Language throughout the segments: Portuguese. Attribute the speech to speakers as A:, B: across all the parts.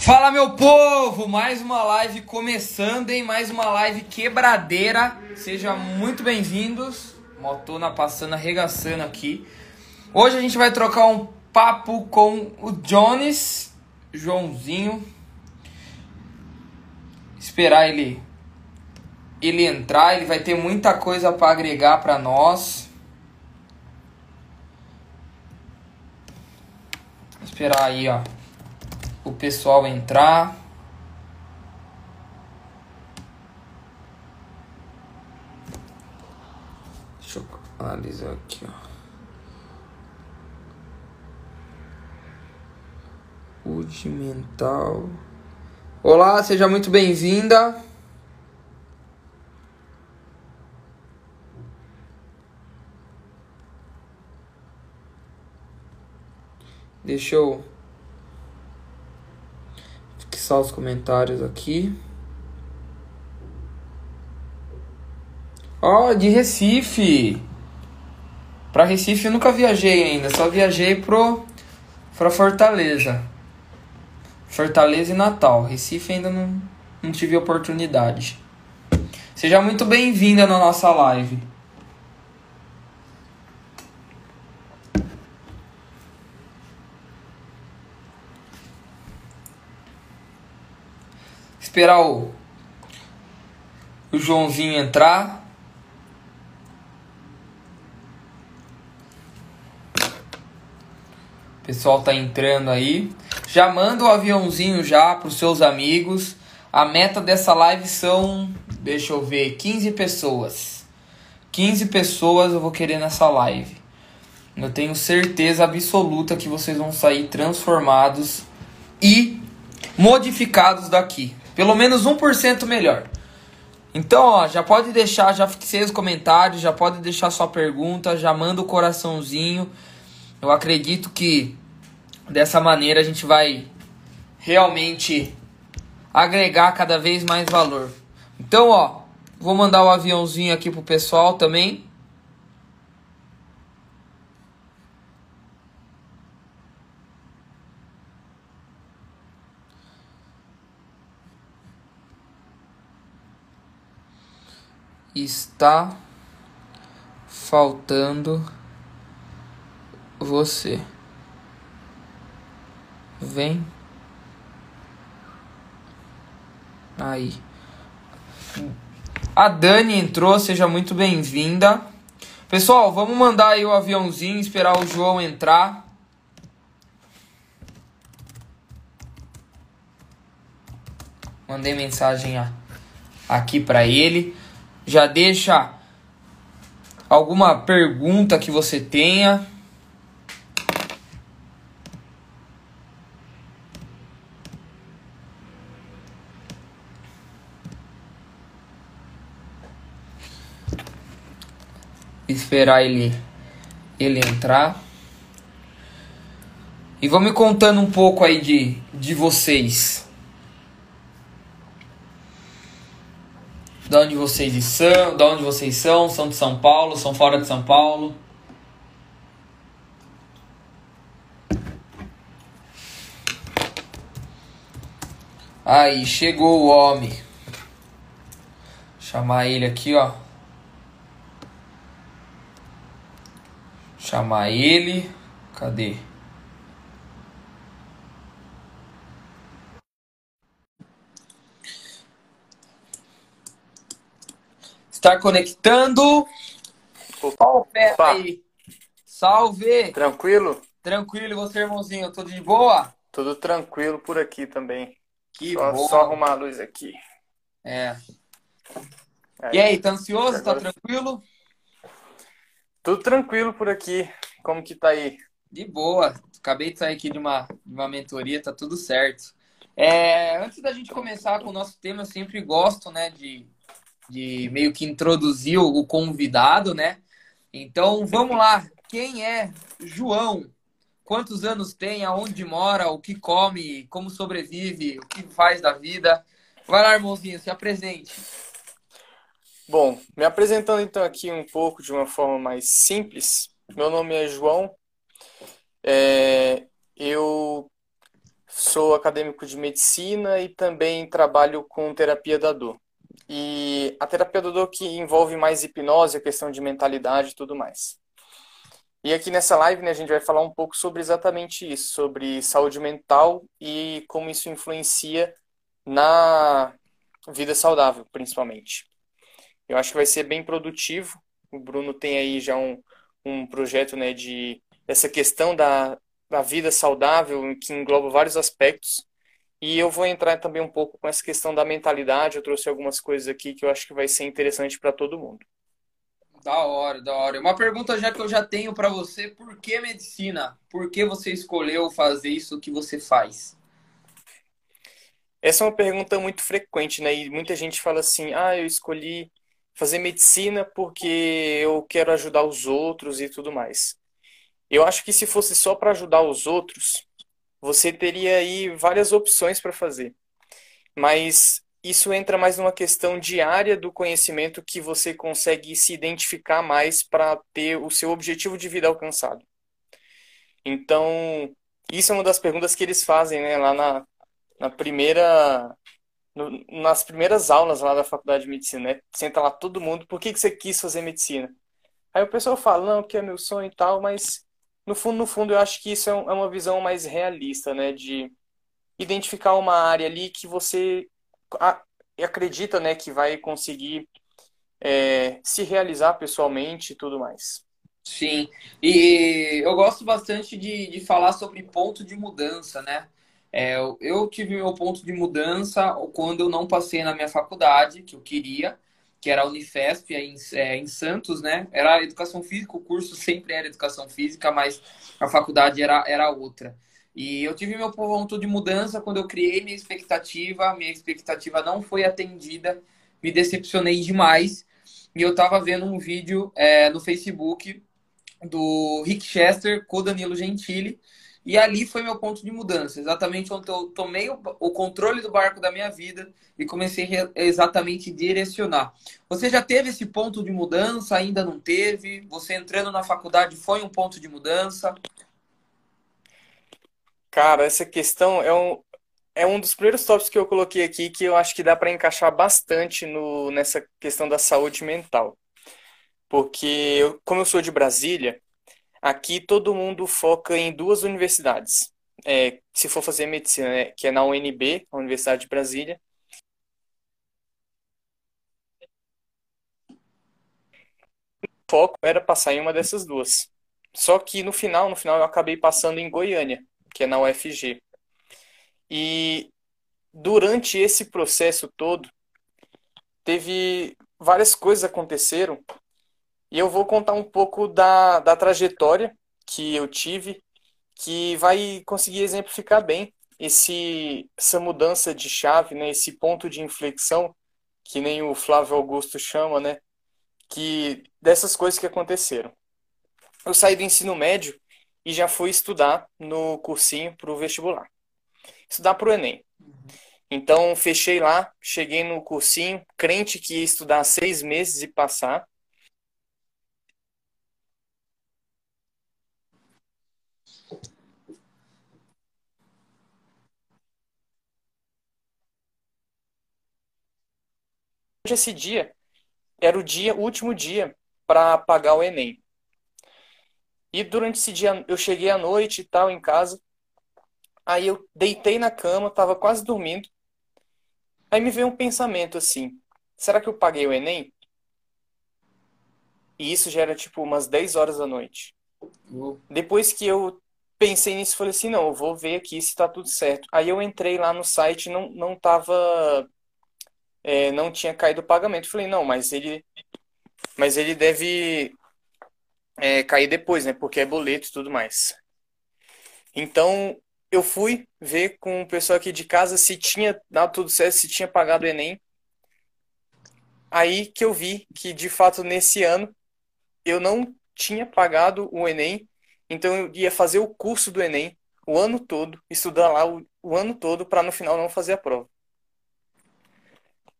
A: Fala meu povo, mais uma live começando, hein? Mais uma live quebradeira. Sejam muito bem-vindos. Motona passando, arregaçando aqui. Hoje a gente vai trocar um papo com o Jones, Joãozinho. Esperar ele ele entrar, ele vai ter muita coisa para agregar para nós. Esperar aí, ó o pessoal entrar. Deixa eu analisar aqui, ó. Rudimental. Olá, seja muito bem-vinda. Deixa eu fixar os comentários aqui. Ó, oh, de Recife. Para Recife eu nunca viajei ainda, só viajei pro para Fortaleza. Fortaleza e Natal. Recife ainda não, não tive oportunidade. Seja muito bem-vinda na nossa live. Esperar o, o Joãozinho entrar. O pessoal tá entrando aí. Já manda o aviãozinho já para os seus amigos. A meta dessa live são, deixa eu ver, 15 pessoas. 15 pessoas eu vou querer nessa live. Eu tenho certeza absoluta que vocês vão sair transformados e modificados daqui. Pelo menos 1% melhor. Então, ó, já pode deixar, já fixei os comentários, já pode deixar sua pergunta, já manda o coraçãozinho. Eu acredito que dessa maneira a gente vai realmente agregar cada vez mais valor. Então, ó, vou mandar o aviãozinho aqui pro pessoal também. Está faltando você. Vem aí. A Dani entrou, seja muito bem-vinda. Pessoal, vamos mandar aí o aviãozinho, esperar o João entrar. Mandei mensagem aqui para ele já deixa alguma pergunta que você tenha. Esperar ele ele entrar. E vão me contando um pouco aí de, de vocês. De onde vocês são, de onde vocês são, são de São Paulo, são fora de São Paulo. Aí, chegou o homem. Chamar ele aqui, ó. Chamar ele. Cadê? Estar conectando. Opa. aí. Salve!
B: Tranquilo?
A: Tranquilo, e você, irmãozinho? Tudo de boa?
B: Tudo tranquilo por aqui também.
A: Que
B: só,
A: boa.
B: Só arrumar a luz aqui.
A: É. Aí, e aí, tá ansioso? Agora... Tá tranquilo?
B: Tudo tranquilo por aqui. Como que tá aí?
A: De boa. Acabei de sair aqui de uma, de uma mentoria, tá tudo certo. É, antes da gente começar com o nosso tema, eu sempre gosto, né, de de meio que introduzir o convidado, né? Então, vamos lá. Quem é João? Quantos anos tem? Aonde mora? O que come? Como sobrevive? O que faz da vida? Vai lá, irmãozinho, se apresente.
B: Bom, me apresentando então aqui um pouco de uma forma mais simples. Meu nome é João. É, eu sou acadêmico de medicina e também trabalho com terapia da dor. E a terapia da dor que envolve mais hipnose, a questão de mentalidade e tudo mais. E aqui nessa live né, a gente vai falar um pouco sobre exatamente isso, sobre saúde mental e como isso influencia na vida saudável, principalmente. Eu acho que vai ser bem produtivo. O Bruno tem aí já um, um projeto né, de essa questão da, da vida saudável, que engloba vários aspectos. E eu vou entrar também um pouco com essa questão da mentalidade. Eu trouxe algumas coisas aqui que eu acho que vai ser interessante para todo mundo.
A: Da hora, da hora. Uma pergunta já que eu já tenho para você: por que medicina? Por que você escolheu fazer isso que você faz?
B: Essa é uma pergunta muito frequente, né? E muita gente fala assim: ah, eu escolhi fazer medicina porque eu quero ajudar os outros e tudo mais. Eu acho que se fosse só para ajudar os outros, você teria aí várias opções para fazer. Mas isso entra mais numa questão diária do conhecimento que você consegue se identificar mais para ter o seu objetivo de vida alcançado. Então, isso é uma das perguntas que eles fazem, né, lá na, na primeira no, nas primeiras aulas lá da faculdade de medicina, né? Senta lá todo mundo, por que, que você quis fazer medicina? Aí o pessoal fala, não, que é meu sonho e tal, mas no fundo, no fundo, eu acho que isso é, é uma visão mais realista, né? De identificar uma área ali que você acredita, né, que vai conseguir é, se realizar pessoalmente e tudo mais.
A: Sim, e eu gosto bastante de, de falar sobre ponto de mudança, né? É, eu tive meu ponto de mudança quando eu não passei na minha faculdade, que eu queria, que era a Unifesp, em, é, em Santos, né? Era educação física, o curso sempre era educação física, mas a faculdade era, era outra. E eu tive meu ponto de mudança quando eu criei minha expectativa, minha expectativa não foi atendida, me decepcionei demais. E eu tava vendo um vídeo é, no Facebook do Rick Chester com o Danilo Gentili, e ali foi meu ponto de mudança, exatamente onde eu tomei o, o controle do barco da minha vida e comecei a exatamente direcionar. Você já teve esse ponto de mudança? Ainda não teve? Você entrando na faculdade foi um ponto de mudança?
B: Cara, essa questão é um, é um dos primeiros tópicos que eu coloquei aqui que eu acho que dá para encaixar bastante no, nessa questão da saúde mental. Porque, eu, como eu sou de Brasília, Aqui todo mundo foca em duas universidades. É, se for fazer medicina, né, que é na UNB, a Universidade de Brasília. O foco era passar em uma dessas duas. Só que no final, no final eu acabei passando em Goiânia, que é na UFG. E durante esse processo todo, teve várias coisas aconteceram e eu vou contar um pouco da, da trajetória que eu tive, que vai conseguir exemplificar bem esse, essa mudança de chave, né, esse ponto de inflexão, que nem o Flávio Augusto chama, né, que dessas coisas que aconteceram. Eu saí do ensino médio e já fui estudar no cursinho para o vestibular. Estudar para o Enem. Então, fechei lá, cheguei no cursinho, crente que ia estudar seis meses e passar. Esse dia era o dia, o último dia para pagar o Enem. E durante esse dia eu cheguei à noite e tal em casa. Aí eu deitei na cama, tava quase dormindo. Aí me veio um pensamento assim: será que eu paguei o Enem? E isso já era tipo umas 10 horas da noite. Uhum. Depois que eu pensei nisso, falei assim: não, eu vou ver aqui se tá tudo certo. Aí eu entrei lá no site, não, não tava é, não tinha caído o pagamento. falei, não, mas ele, mas ele deve é, cair depois, né? Porque é boleto e tudo mais. Então, eu fui ver com o pessoal aqui de casa se tinha dado tudo certo, se tinha pagado o Enem. Aí que eu vi que, de fato, nesse ano, eu não tinha pagado o Enem, então eu ia fazer o curso do Enem o ano todo, estudar lá o, o ano todo, para no final não fazer a prova.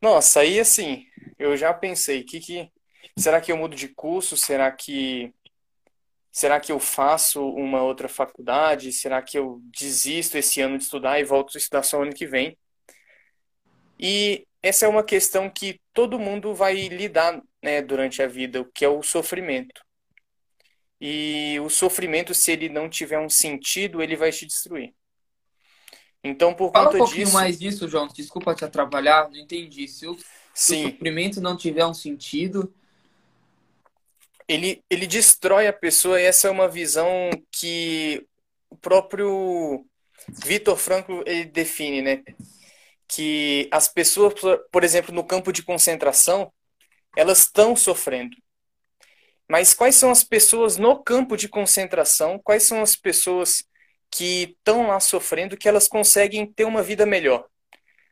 B: Nossa, aí assim, eu já pensei, que que será que eu mudo de curso? Será que será que eu faço uma outra faculdade? Será que eu desisto esse ano de estudar e volto a estudar só ano que vem? E essa é uma questão que todo mundo vai lidar né, durante a vida, o que é o sofrimento. E o sofrimento, se ele não tiver um sentido, ele vai te destruir. Então, por
A: Fala
B: conta
A: um pouquinho
B: disso.
A: mais disso, João. Desculpa te atrapalhar, não entendi. Se o, se o
B: Sim,
A: sofrimento não tiver um sentido,
B: ele, ele destrói a pessoa, e essa é uma visão que o próprio Vitor Frankl ele define, né? Que as pessoas, por exemplo, no campo de concentração, elas estão sofrendo. Mas quais são as pessoas no campo de concentração? Quais são as pessoas que estão lá sofrendo que elas conseguem ter uma vida melhor?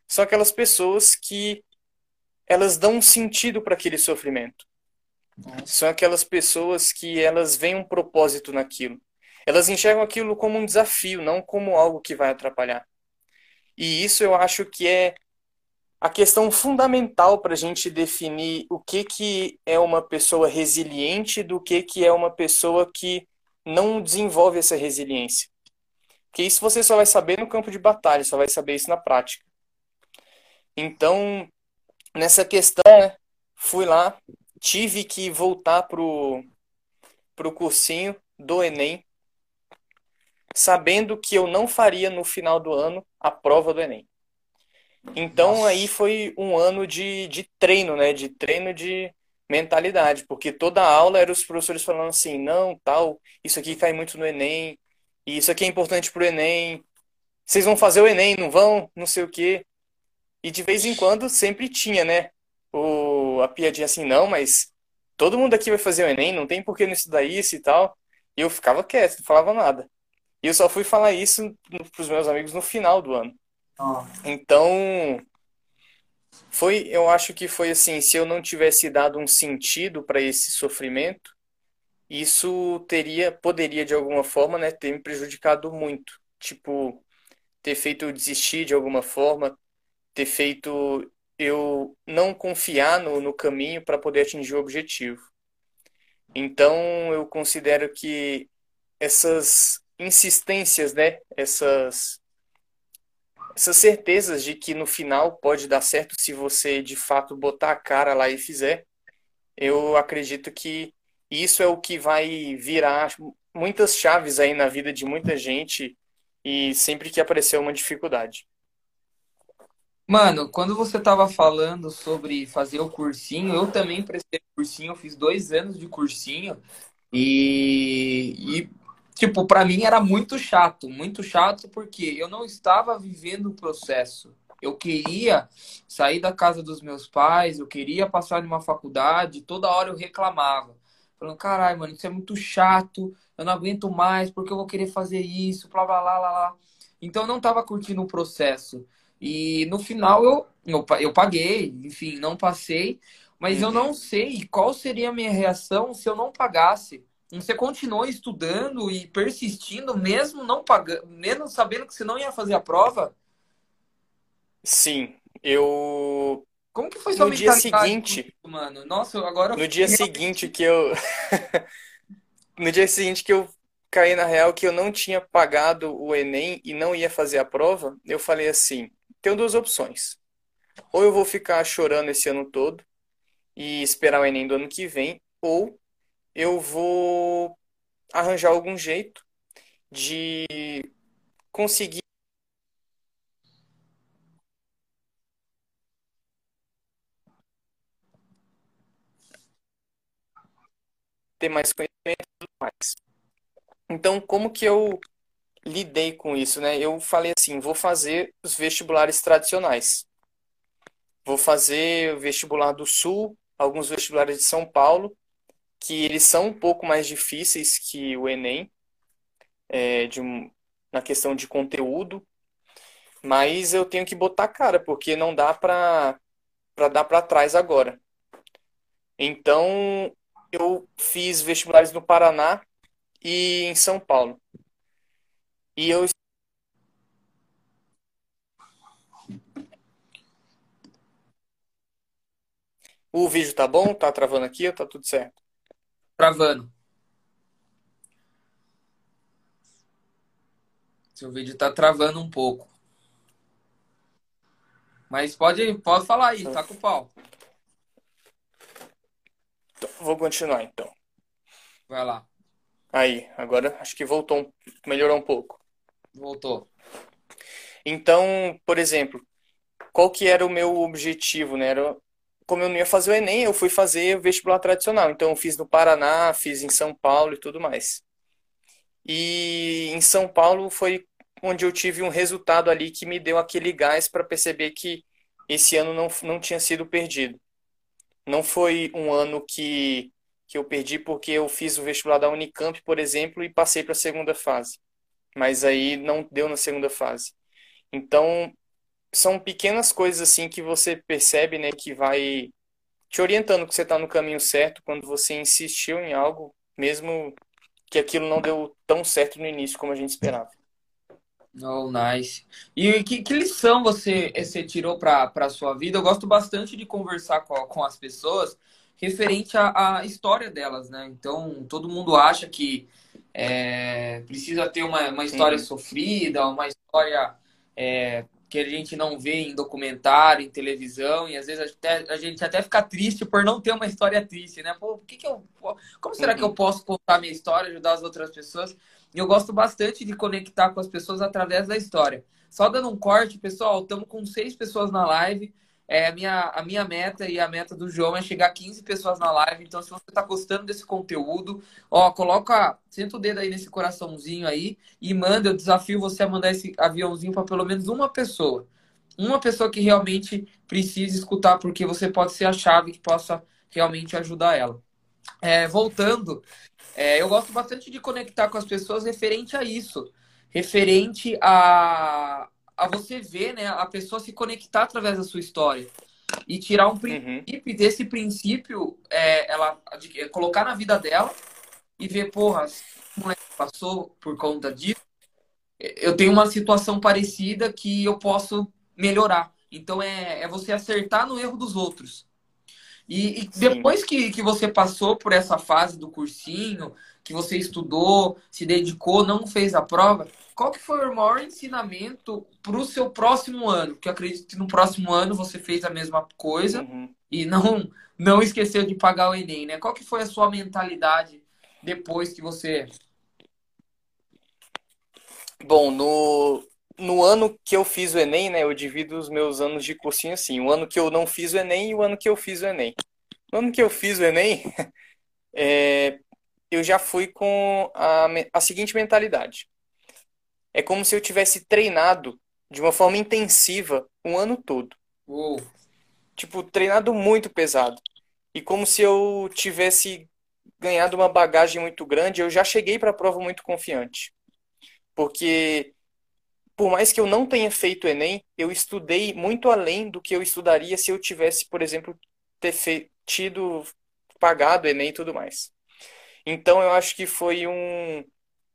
B: São aquelas pessoas que elas dão um sentido para aquele sofrimento. São aquelas pessoas que elas veem um propósito naquilo. Elas enxergam aquilo como um desafio, não como algo que vai atrapalhar. E isso eu acho que é a questão fundamental para a gente definir o que que é uma pessoa resiliente do que que é uma pessoa que não desenvolve essa resiliência. Porque isso você só vai saber no campo de batalha, só vai saber isso na prática. Então, nessa questão, né, fui lá, tive que voltar pro, pro cursinho do Enem, sabendo que eu não faria no final do ano a prova do Enem. Então aí
A: nossa.
B: foi um ano de, de treino, né? De treino de mentalidade, porque toda aula eram os professores falando assim, não, tal, isso aqui cai muito no Enem, e isso aqui é importante pro Enem, vocês vão fazer o Enem, não vão? Não sei o quê. E de vez em quando sempre tinha, né? O, a piadinha assim, não, mas todo mundo aqui vai fazer o Enem, não tem por que não estudar isso e tal. E eu ficava quieto, não falava nada. E eu só fui falar isso para os meus amigos no final do ano. Então, foi, eu acho que foi assim, se eu não tivesse dado um sentido para esse sofrimento, isso teria, poderia de alguma forma, né, ter me prejudicado muito. Tipo, ter feito eu desistir de alguma forma, ter feito eu não confiar no, no caminho para poder atingir o objetivo. Então, eu considero que essas insistências, né, essas essas certezas de que no final pode dar certo se você de fato botar a cara lá e fizer, eu acredito que isso é o que vai virar muitas chaves aí na vida de muita gente e sempre que aparecer uma dificuldade.
A: Mano, quando você tava falando sobre fazer o cursinho, eu também prestei cursinho, eu fiz dois anos de cursinho e, e tipo, pra mim era muito chato, muito chato porque eu não estava vivendo o processo. Eu queria sair da casa dos meus pais, eu queria passar numa faculdade, toda hora eu reclamava. Falando, caralho, mano, isso é muito chato, eu não aguento mais, porque eu vou querer fazer isso, blá blá blá blá. blá. Então eu não tava curtindo o processo. E no final eu, eu, eu paguei, enfim, não passei, mas eu não
B: Uhum.
A: sei qual seria a minha reação se eu não pagasse. Você continuou estudando e persistindo, mesmo não pagando, mesmo sabendo que você não ia fazer a prova?
B: Sim, eu
A: Como que foi sua
B: no dia seguinte,
A: mano? Nossa, agora
B: no dia seguinte que eu no dia seguinte que eu caí na real que eu não tinha pagado o Enem e não ia fazer a prova, eu falei assim, tenho duas opções. Ou eu vou ficar chorando esse ano todo e esperar o Enem do ano que vem, ou eu vou arranjar algum jeito de conseguir. Ter mais conhecimento e tudo mais. Então, como que eu lidei com isso, né? Eu falei assim, vou fazer os vestibulares tradicionais. Vou fazer o vestibular do Sul, alguns vestibulares de São Paulo, que eles são um pouco mais difíceis que o Enem, é, de na questão de conteúdo, mas eu tenho que botar cara, porque não dá para dar para trás agora. Então, eu fiz vestibulares no Paraná e em São Paulo. E eu. O vídeo tá bom? Tá travando aqui ou tá tudo certo?
A: Travando. Seu vídeo tá travando um pouco. Mas pode, pode falar aí, tá com o pau.
B: Vou continuar então.
A: Vai lá.
B: Aí, agora acho que voltou, melhorou um pouco.
A: Voltou.
B: Então, por exemplo, qual que era o meu objetivo, né? Era, como eu não ia fazer o Enem, eu fui fazer o vestibular tradicional. Então, eu fiz no Paraná, fiz em São Paulo e tudo mais. E em São Paulo foi onde eu tive um resultado ali que me deu aquele gás para perceber que esse ano não, não tinha sido perdido. Não foi um ano que, que eu perdi porque eu fiz o vestibular da Unicamp, por exemplo, e passei para a segunda fase. Mas aí não deu na segunda fase. Então, são pequenas coisas assim que você percebe, né, que vai te orientando que você está no caminho certo quando você insistiu em algo, mesmo que aquilo não deu tão certo no início como a gente esperava.
A: Oh, nice. E que, que lição você, você tirou para a sua vida? Eu gosto bastante de conversar com, com as pessoas referente à, à história delas, né? Então, todo mundo acha que é, precisa ter uma, uma história uhum. sofrida, uma história é, que a gente não vê em documentário, em televisão, e às vezes até, a gente até fica triste por não ter uma história triste, né? Pô, que que eu, como será uhum. que eu uhum. posso contar minha história, ajudar as outras pessoas? E eu gosto bastante de conectar com as pessoas através da história. Só dando um corte, pessoal, estamos com seis pessoas na live. É, a, minha, a minha meta e a meta do João é chegar a 15 pessoas na live. Então, se você está gostando desse conteúdo, ó, coloca, senta o dedo aí nesse coraçãozinho aí e manda. Eu desafio você a mandar esse aviãozinho para pelo menos uma pessoa. Uma pessoa que realmente precisa escutar, porque você pode ser a chave que possa realmente ajudar ela. É, voltando, é, eu gosto bastante de conectar com as pessoas referente a isso, referente a, a você ver né, a pessoa se conectar através da sua história e tirar um uhum. princípio uhum. desse princípio, é, ela de, é, colocar na vida dela e ver, porra, como é que passou por conta disso, eu tenho uma situação parecida que eu posso melhorar. Então é, é você acertar no erro dos outros. E, e depois que, que você passou por essa fase do cursinho, que você estudou, se dedicou, não fez a prova, qual que foi o maior ensinamento para o seu próximo ano? Porque eu acredito que no próximo ano você fez a mesma coisa uhum. e não não esqueceu de pagar o Enem, né? Qual que foi a sua mentalidade depois que você...
B: Bom, no, no ano que eu fiz o Enem, né, eu divido os meus anos de cursinho assim, o ano que eu não fiz o Enem e o ano que eu fiz o Enem. No ano que eu fiz o Enem, é, eu já fui com a, a seguinte mentalidade. É como se eu tivesse treinado de uma forma intensiva um ano todo.
A: Uou.
B: Tipo, treinado muito pesado. E como se eu tivesse ganhado uma bagagem muito grande, eu já cheguei para a prova muito confiante. Porque por mais que eu não tenha feito o Enem, eu estudei muito além do que eu estudaria se eu tivesse, por exemplo, ter fe... tido pagado o Enem e tudo mais. Então eu acho que foi um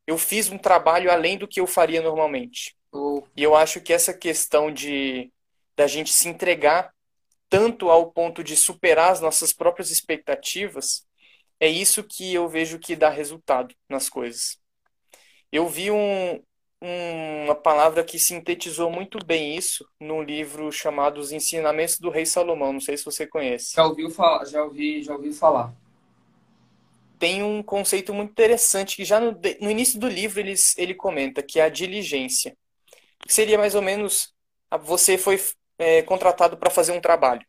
B: eu fiz um trabalho além do que eu faria normalmente. Oh. E eu acho que essa questão de da gente se entregar tanto ao ponto de superar as nossas próprias expectativas, é isso que eu vejo que dá resultado nas coisas. Eu vi um, uma palavra que sintetizou muito bem isso num livro chamado Os Ensinamentos do Rei Salomão. Não sei se você conhece.
A: Já ouviu falar? Já ouvi, já ouvi falar.
B: Tem um conceito muito interessante que já no, no início do livro ele, ele comenta que é a diligência. Seria mais ou menos você foi é, contratado para fazer um trabalho.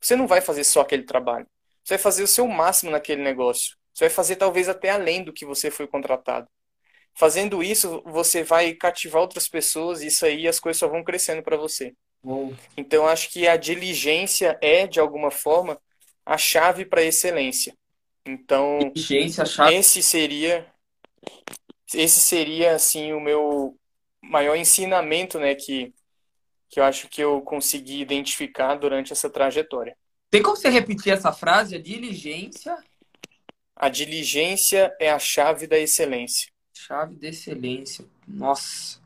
B: Você não vai fazer só aquele trabalho. Você vai fazer o seu máximo naquele negócio. Você vai fazer talvez até além do que você foi contratado. Fazendo isso, você vai cativar outras pessoas e isso aí as coisas só vão crescendo para você.
A: Bom.
B: Então, acho que a diligência é, de alguma forma, a chave para a excelência. Então,
A: diligência, chave...
B: esse seria esse seria assim o meu maior ensinamento, né, que que eu acho que eu consegui identificar durante essa trajetória.
A: Tem como você repetir essa frase? A diligência?
B: A diligência é a chave da excelência.
A: Chave de excelência. Nossa.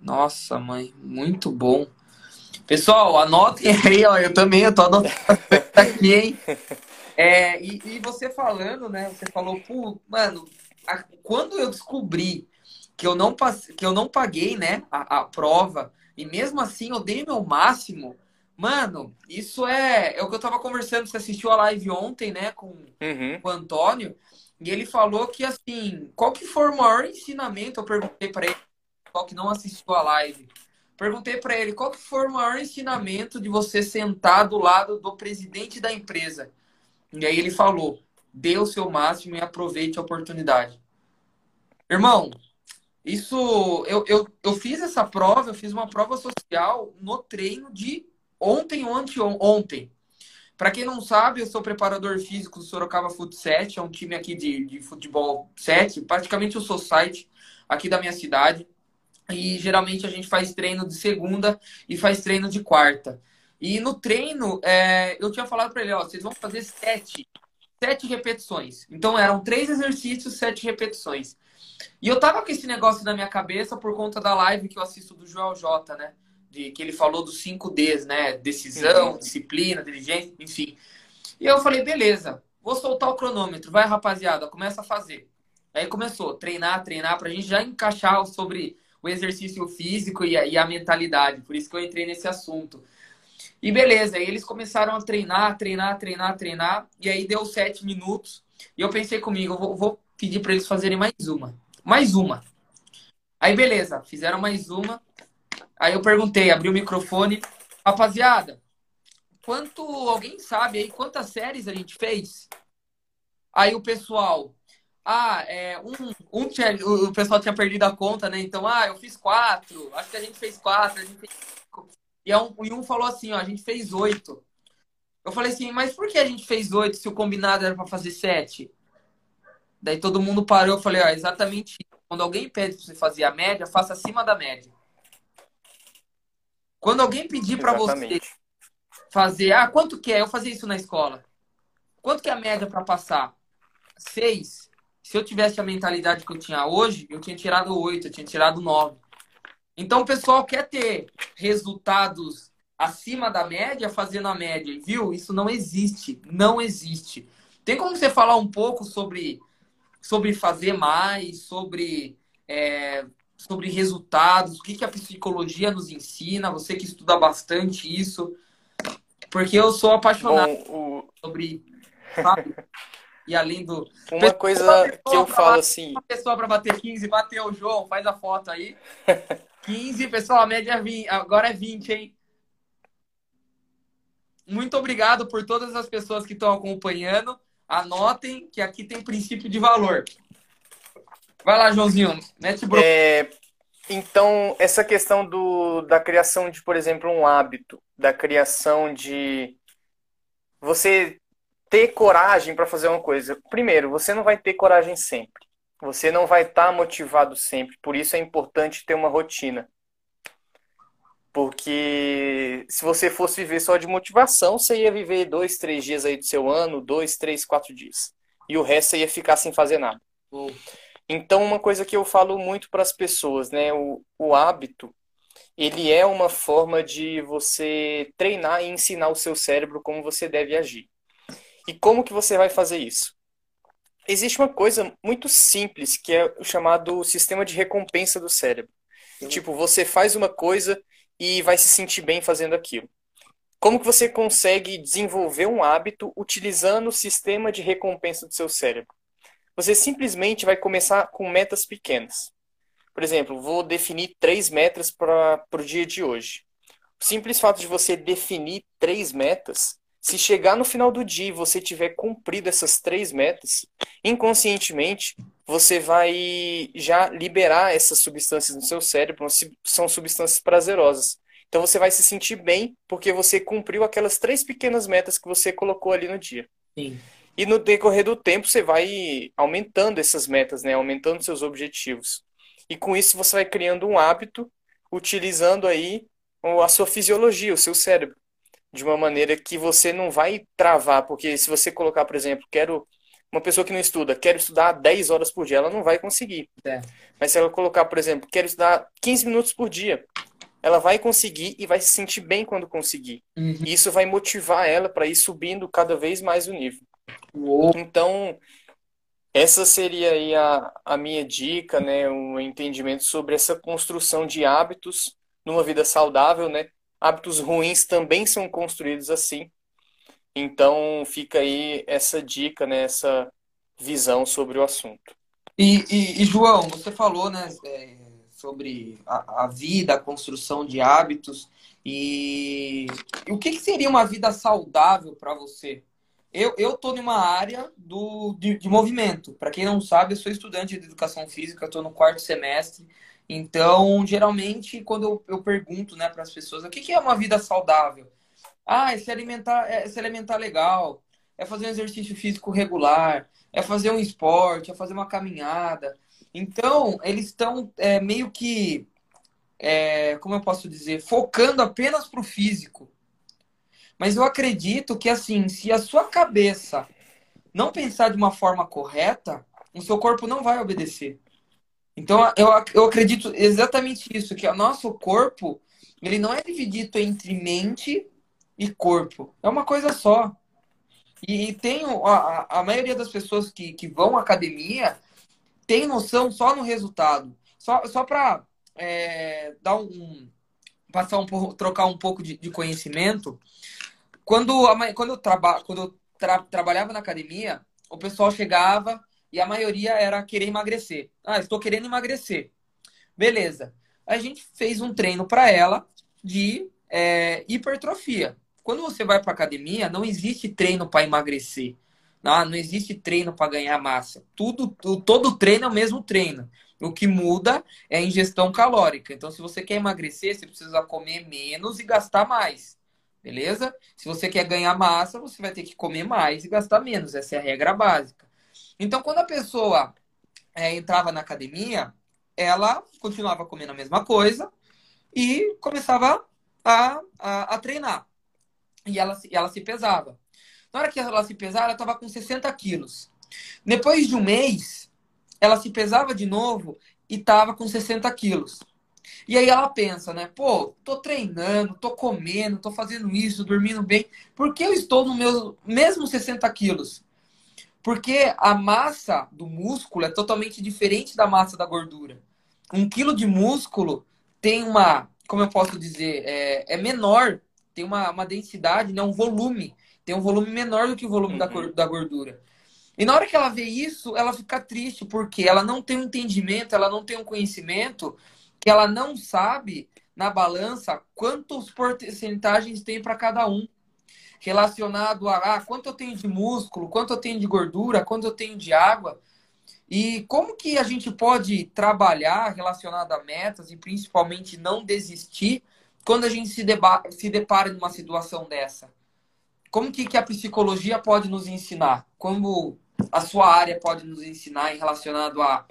A: Nossa, mãe. Muito bom. Pessoal, anotem aí, ó. Eu também, eu tô anotando aqui, hein? É, e, e, você falando, né? Você falou, pô, mano, a, quando eu descobri que eu não, que eu não paguei, né, a, a prova, e mesmo assim eu dei meu máximo, mano, isso é, é o que eu tava conversando, você assistiu a live ontem, né, com,
B: Uhum.
A: com o Antônio, e ele falou que, assim, qual que foi o maior ensinamento, eu perguntei para ele, qual que não assistiu a live, perguntei para ele, qual que foi o maior ensinamento de você sentar do lado do presidente da empresa? E aí ele falou, dê o seu máximo e aproveite a oportunidade. Irmão, isso, eu, eu, eu fiz essa prova, eu fiz uma prova social no treino de ontem, ontem, ontem. Para quem não sabe, eu sou preparador físico do Sorocaba Foot 7, é um time aqui de, de futebol 7, praticamente o society aqui da minha cidade. E geralmente a gente faz treino de segunda e faz treino de quarta. E no treino, é, eu tinha falado para ele, ó, vocês vão fazer sete, sete repetições. Então eram três exercícios, sete repetições. E eu tava com esse negócio na minha cabeça por conta da live que eu assisto do Joel J, né? De, que ele falou dos 5 Ds, né? Decisão, uhum. disciplina, diligência, enfim. E eu falei, beleza, vou soltar o cronômetro, vai rapaziada, começa a fazer. Aí começou, treinar, treinar, pra gente já encaixar sobre o exercício físico e a, e a mentalidade. Por isso que eu entrei nesse assunto. E beleza, aí eles começaram a treinar, treinar, treinar, treinar. E aí deu sete minutos. E eu pensei comigo, eu vou, vou pedir para eles fazerem mais uma. Mais uma. Aí beleza, fizeram mais uma. Aí eu perguntei, abri o microfone. Rapaziada, quanto. Alguém sabe aí quantas séries a gente fez? Aí o pessoal. Ah, é, um, um tinha, o pessoal tinha perdido a conta, né? Então, ah, eu fiz quatro. Acho que a gente fez quatro, a gente fez cinco. E, um, e um falou assim, ó, a gente fez oito. Eu falei assim, mas por que a gente fez oito se o combinado era para fazer sete? Daí todo mundo parou, eu falei, ó, exatamente isso. Quando alguém pede para você fazer a média, faça acima da média. Quando alguém pedir para você fazer, ah, quanto que é? Eu fazia isso na escola. Quanto que é a média para passar? Seis. Se eu tivesse a mentalidade que eu tinha hoje, eu tinha tirado oito, eu tinha tirado nove. Então o pessoal quer ter resultados acima da média fazendo a média, viu? Isso não existe, não existe. Tem como você falar um pouco sobre sobre fazer mais, sobre é, sobre resultados, o que, que a psicologia nos ensina, você que estuda bastante isso, porque eu sou apaixonado Bom, o... sobre sabe? e além do
B: uma coisa que eu falo assim,
A: uma pessoa para bater 15, bateu, João, faz a foto aí. 15, pessoal, a média é 20, agora é 20, hein? Muito obrigado por todas as pessoas que estão acompanhando. Anotem que aqui tem princípio de valor. Vai lá, Joãozinho. Mete bro...
B: É, então, essa questão do, da criação de, por exemplo, um hábito, da criação de você ter coragem para fazer uma coisa. Primeiro, você não vai ter coragem sempre. Você não vai estar tá motivado sempre. Por isso é importante ter uma rotina. Porque se você fosse viver só de motivação, você ia viver dois, três dias aí do seu ano, dois, três, quatro dias. E o resto você ia ficar sem fazer nada. Uhum. Então, uma coisa que eu falo muito para as pessoas, né? O, o hábito, ele é uma forma de você treinar e ensinar o seu cérebro como você deve agir. E como que você vai fazer isso? Existe uma coisa muito simples que é o chamado sistema de recompensa do cérebro. Uhum. Tipo, você faz uma coisa e vai se sentir bem fazendo aquilo. Como que você consegue desenvolver um hábito utilizando o sistema de recompensa do seu cérebro? Você simplesmente vai começar com metas pequenas. Por exemplo, vou definir três metas para o dia de hoje. O simples fato de você definir três metas, se chegar no final do dia e você tiver cumprido essas três metas, inconscientemente você vai já liberar essas substâncias no seu cérebro, são substâncias prazerosas. Então você vai se sentir bem porque você cumpriu aquelas três pequenas metas que você colocou ali no dia.
A: Sim.
B: E no decorrer do tempo você vai aumentando essas metas, né? Aumentando seus objetivos. E com isso você vai criando um hábito, utilizando aí a sua fisiologia, o seu cérebro, de uma maneira que você não vai travar, porque se você colocar, por exemplo, quero uma pessoa que não estuda, quero estudar 10 horas por dia, ela não vai conseguir.
A: É.
B: Mas se ela colocar, por exemplo, quero estudar 15 minutos por dia, ela vai conseguir e vai se sentir bem quando conseguir.
A: Uhum.
B: E isso vai motivar ela para ir subindo cada vez mais o nível.
A: Uou.
B: Então, Essa seria aí a, a minha dica, né? Um entendimento sobre essa construção de hábitos numa vida saudável, né? Hábitos ruins também são construídos assim. Então fica aí essa dica, né? Essa visão sobre o assunto.
A: E, e, e João, você falou, né? É, sobre a, a, vida, a construção de hábitos e, e o que, que seria uma vida saudável para você? Eu, eu tô numa área do, de, de movimento. Para quem não sabe, eu sou estudante de educação física, estou no quarto semestre. Então, geralmente, quando eu, eu pergunto né, para as pessoas o que, que é uma vida saudável, ah, é se alimentar, é se alimentar legal, é fazer um exercício físico regular, é fazer um esporte, é fazer uma caminhada. Então, eles estão é, meio que, é, como eu posso dizer, focando apenas para o físico. Mas eu acredito que, assim, se a sua cabeça não pensar de uma forma correta, o seu corpo não vai obedecer. Então, eu, eu acredito exatamente isso, que o nosso corpo, ele não é dividido entre mente e corpo. É uma coisa só. E, e tem a, a maioria das pessoas que, que vão à academia tem noção só no resultado. Só, só para é, dar um, passar um pouco, trocar um pouco de, de conhecimento, quando, a, quando, eu, traba, quando eu tra, trabalhava na academia, o pessoal chegava e a maioria era querer emagrecer. Ah, estou querendo emagrecer. Beleza. A gente fez um treino para ela de é, hipertrofia. Quando você vai para academia, não existe treino para emagrecer. Não, não existe treino para ganhar massa. Tudo, todo treino é o mesmo treino. O que muda é a ingestão calórica. Então, se você quer emagrecer, você precisa comer menos e gastar mais. Beleza? Se você quer ganhar massa, você vai ter que comer mais e gastar menos. Essa é a regra básica. Então, quando a pessoa é, entrava na academia, ela continuava comendo a mesma coisa e começava a, a, a treinar. E ela, ela se pesava. Na hora que ela se pesava, ela estava com 60 quilos. Depois de um mês, ela se pesava de novo e estava com 60 quilos. E aí ela pensa, né? Pô, tô treinando, tô comendo, tô fazendo isso, dormindo bem. Por que eu estou no meu mesmo 60 quilos? Porque a massa do músculo é totalmente diferente da massa da gordura. Um quilo de músculo tem uma, como eu posso dizer, é, é menor, tem uma, uma densidade, né, um volume. Tem um volume menor do que o volume uhum. da, da gordura. E na hora que ela vê isso, ela fica triste, porque ela não tem um entendimento, ela não tem um conhecimento que ela não sabe na balança quantos porcentagens tem para cada um. Relacionado a ah, quanto eu tenho de músculo, quanto eu tenho de gordura, quanto eu tenho de água. E como que a gente pode trabalhar relacionado a metas e principalmente não desistir quando a gente se, se depara numa situação dessa? Como que, que a psicologia pode nos ensinar? Como a sua área pode nos ensinar em relacionado a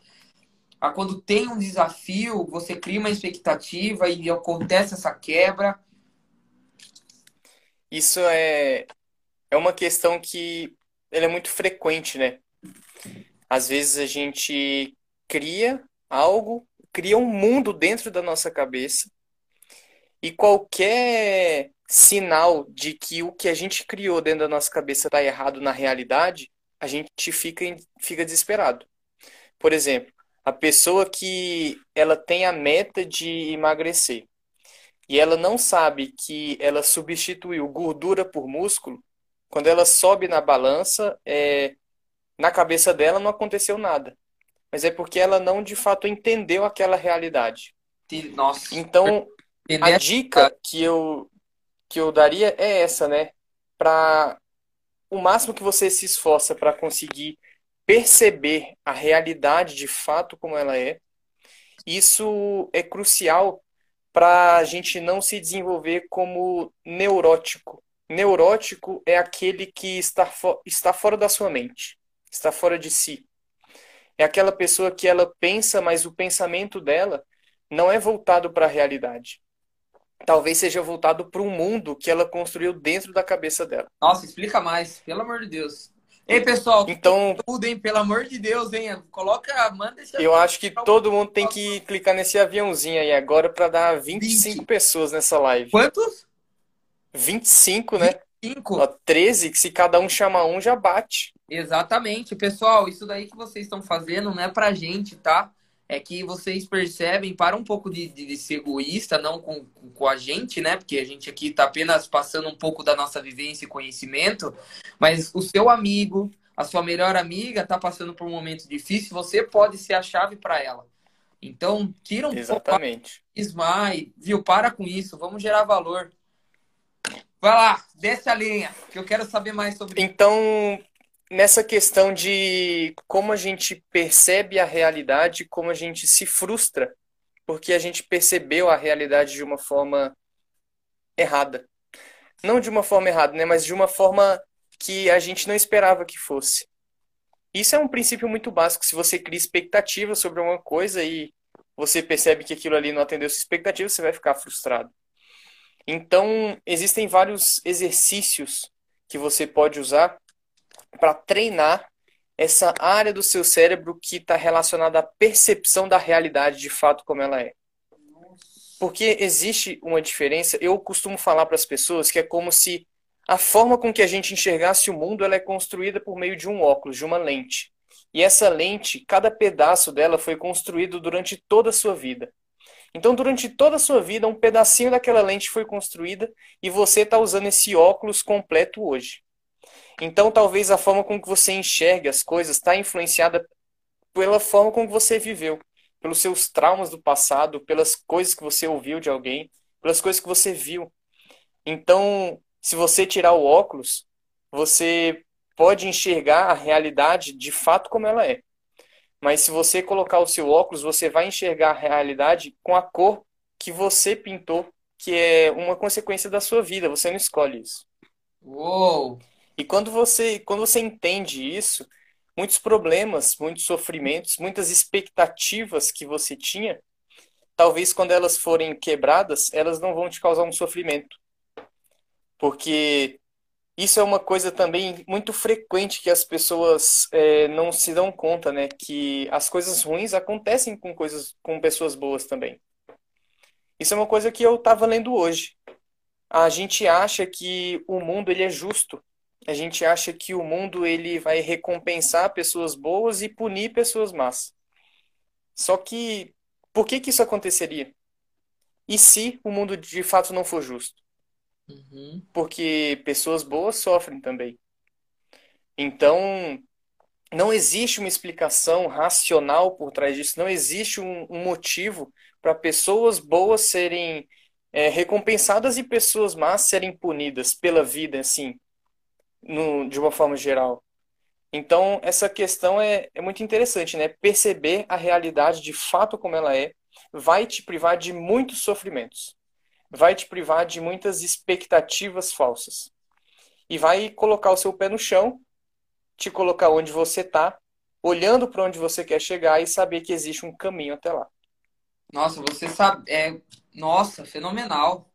A: a quando tem um desafio, você cria uma expectativa e acontece essa quebra?
B: Isso é, é uma questão que ela é muito frequente, né? Às vezes a gente cria algo, cria um mundo dentro da nossa cabeça e qualquer sinal de que o que a gente criou dentro da nossa cabeça está errado na realidade, a gente fica, fica desesperado. Por exemplo, a pessoa que ela tem a meta de emagrecer e ela não sabe que ela substituiu gordura por músculo, quando ela sobe na balança, é, na cabeça dela não aconteceu nada. Mas é porque ela não de fato entendeu aquela realidade.
A: Nossa.
B: Então, a dica que eu, que eu daria é essa, né? Para o máximo que você se esforça para conseguir perceber a realidade de fato como ela é, isso é crucial para a gente não se desenvolver como neurótico. Neurótico é aquele que está, fo está fora da sua mente, está fora de si. É aquela pessoa que ela pensa, mas o pensamento dela não é voltado para a realidade. Talvez seja voltado para um mundo que ela construiu dentro da cabeça dela.
A: Nossa, explica mais, pelo amor de Deus. Ei, pessoal, então, tudo, hein? Pelo amor de Deus, hein? Coloca, manda esse
B: Eu acho que todo mundo tem que clicar nesse aviãozinho aí agora para dar 25 20. pessoas nessa live.
A: Quantos?
B: 25, né?
A: 25.
B: Ó, 13, que se cada um chama um, já bate.
A: Exatamente. Pessoal, isso daí que vocês estão fazendo não é pra gente, tá? É que vocês percebem, para um pouco de, de, de ser egoísta, não com, com a gente, né? Porque a gente aqui está apenas passando um pouco da nossa vivência e conhecimento, mas o seu amigo, a sua melhor amiga está passando por um momento difícil, você pode ser a chave para ela. Então, tira um
B: Exatamente.
A: pouco Ismael, viu? Para com isso, vamos gerar valor. Vai lá, desce a linha, que eu quero saber mais sobre
B: Então, nessa questão de como a gente percebe a realidade, como a gente se frustra, porque a gente percebeu a realidade de uma forma errada. Não de uma forma errada, né, mas de uma forma que a gente não esperava que fosse. Isso é um princípio muito básico. Se você cria expectativa sobre uma coisa e você percebe que aquilo ali não atendeu sua expectativa, você vai ficar frustrado. Então, existem vários exercícios que você pode usar para treinar essa área do seu cérebro que está relacionada à percepção da realidade de fato como ela é. Porque existe uma diferença, eu costumo falar para as pessoas que é como se a forma com que a gente enxergasse o mundo ela é construída por meio de um óculos, de uma lente. E essa lente, cada pedaço dela foi construído durante toda a sua vida. Então, durante toda a sua vida, um pedacinho daquela lente foi construída e você está usando esse óculos completo hoje. Então, talvez a forma com que você enxerga as coisas está influenciada pela forma com que você viveu, pelos seus traumas do passado, pelas coisas que você ouviu de alguém, pelas coisas que você viu. Então, se você tirar o óculos, você pode enxergar a realidade de fato como ela é. Mas se você colocar o seu óculos, você vai enxergar a realidade com a cor que você pintou, que é uma consequência da sua vida. Você não escolhe isso.
A: Uou!
B: E quando você, quando você entende isso, muitos problemas, muitos sofrimentos, muitas expectativas que você tinha, talvez quando elas forem quebradas, elas não vão te causar um sofrimento. Porque isso é uma coisa também muito frequente que as pessoas é, não se dão conta, né? Que as coisas ruins acontecem com coisas, com pessoas boas também. Isso é uma coisa que eu estava lendo hoje. A gente acha que o mundo ele é justo a gente acha que o mundo ele vai recompensar pessoas boas e punir pessoas más. Só que por que que isso aconteceria? E se o mundo de fato não for justo?
A: Uhum.
B: Porque pessoas boas sofrem também. Então, não existe uma explicação racional por trás disso, não existe um, um motivo para pessoas boas serem é, recompensadas e pessoas más serem punidas pela vida, assim no, de uma forma geral. Então, essa questão é, é muito interessante, né? Perceber a realidade de fato como ela é vai te privar de muitos sofrimentos, vai te privar de muitas expectativas falsas e vai colocar o seu pé no chão, te colocar onde você está, olhando para onde você quer chegar e saber que existe um caminho até lá.
A: Nossa, você sabe, é, nossa, fenomenal.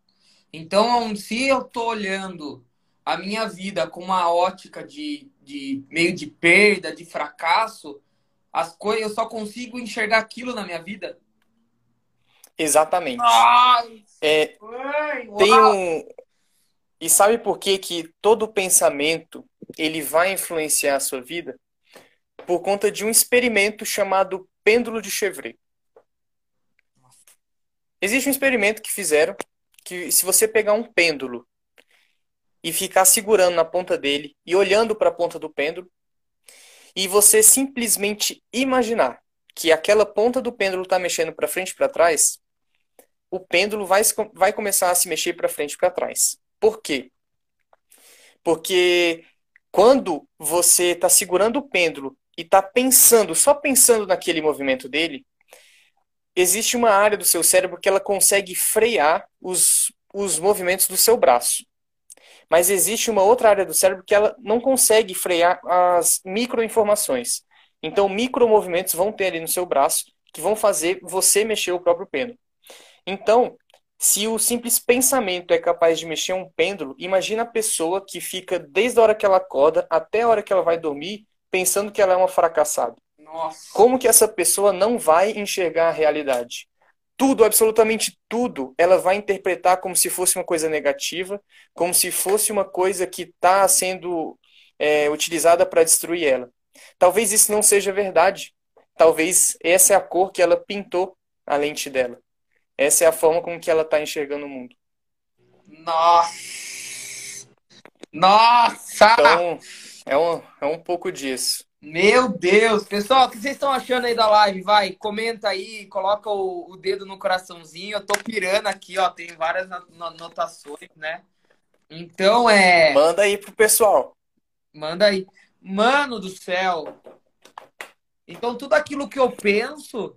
A: Então, se eu tô olhando a minha vida com uma ótica de, de meio de perda, de fracasso, as coisas eu só consigo enxergar aquilo na minha vida.
B: Exatamente.
A: Ai,
B: é, tem um e sabe por que que todo pensamento ele vai influenciar a sua vida? Por conta de um experimento chamado pêndulo de Chevret. Existe um experimento que fizeram que se você pegar um pêndulo e ficar segurando na ponta dele e olhando para a ponta do pêndulo e você simplesmente imaginar que aquela ponta do pêndulo está mexendo para frente e para trás, o pêndulo vai, vai começar a se mexer para frente e para trás. Por quê? Porque quando você está segurando o pêndulo e está pensando, só pensando naquele movimento dele, existe uma área do seu cérebro que ela consegue frear os, os movimentos do seu braço. Mas existe uma outra área do cérebro que ela não consegue frear as microinformações. Então, micromovimentos vão ter ali no seu braço que vão fazer você mexer o próprio pêndulo. Então, se o simples pensamento é capaz de mexer um pêndulo, imagina a pessoa que fica desde a hora que ela acorda até a hora que ela vai dormir pensando que ela é uma fracassada.
A: Nossa.
B: Como que essa pessoa não vai enxergar a realidade? Tudo, absolutamente tudo, ela vai interpretar como se fosse uma coisa negativa, como se fosse uma coisa que está sendo é, utilizada para destruir ela. Talvez isso não seja verdade. Talvez essa é a cor que ela pintou a lente dela. Essa é a forma com que ela está enxergando o mundo.
A: Nossa! Nossa!
B: Então, é um, é um pouco disso.
A: Meu Deus! Pessoal, o que vocês estão achando aí da live? Vai, comenta aí, coloca o, o dedo no coraçãozinho. Eu tô pirando aqui, ó. Tem várias anotações, né? Então é.
B: Manda aí pro pessoal.
A: Manda aí. Mano do céu! Então tudo aquilo que eu penso,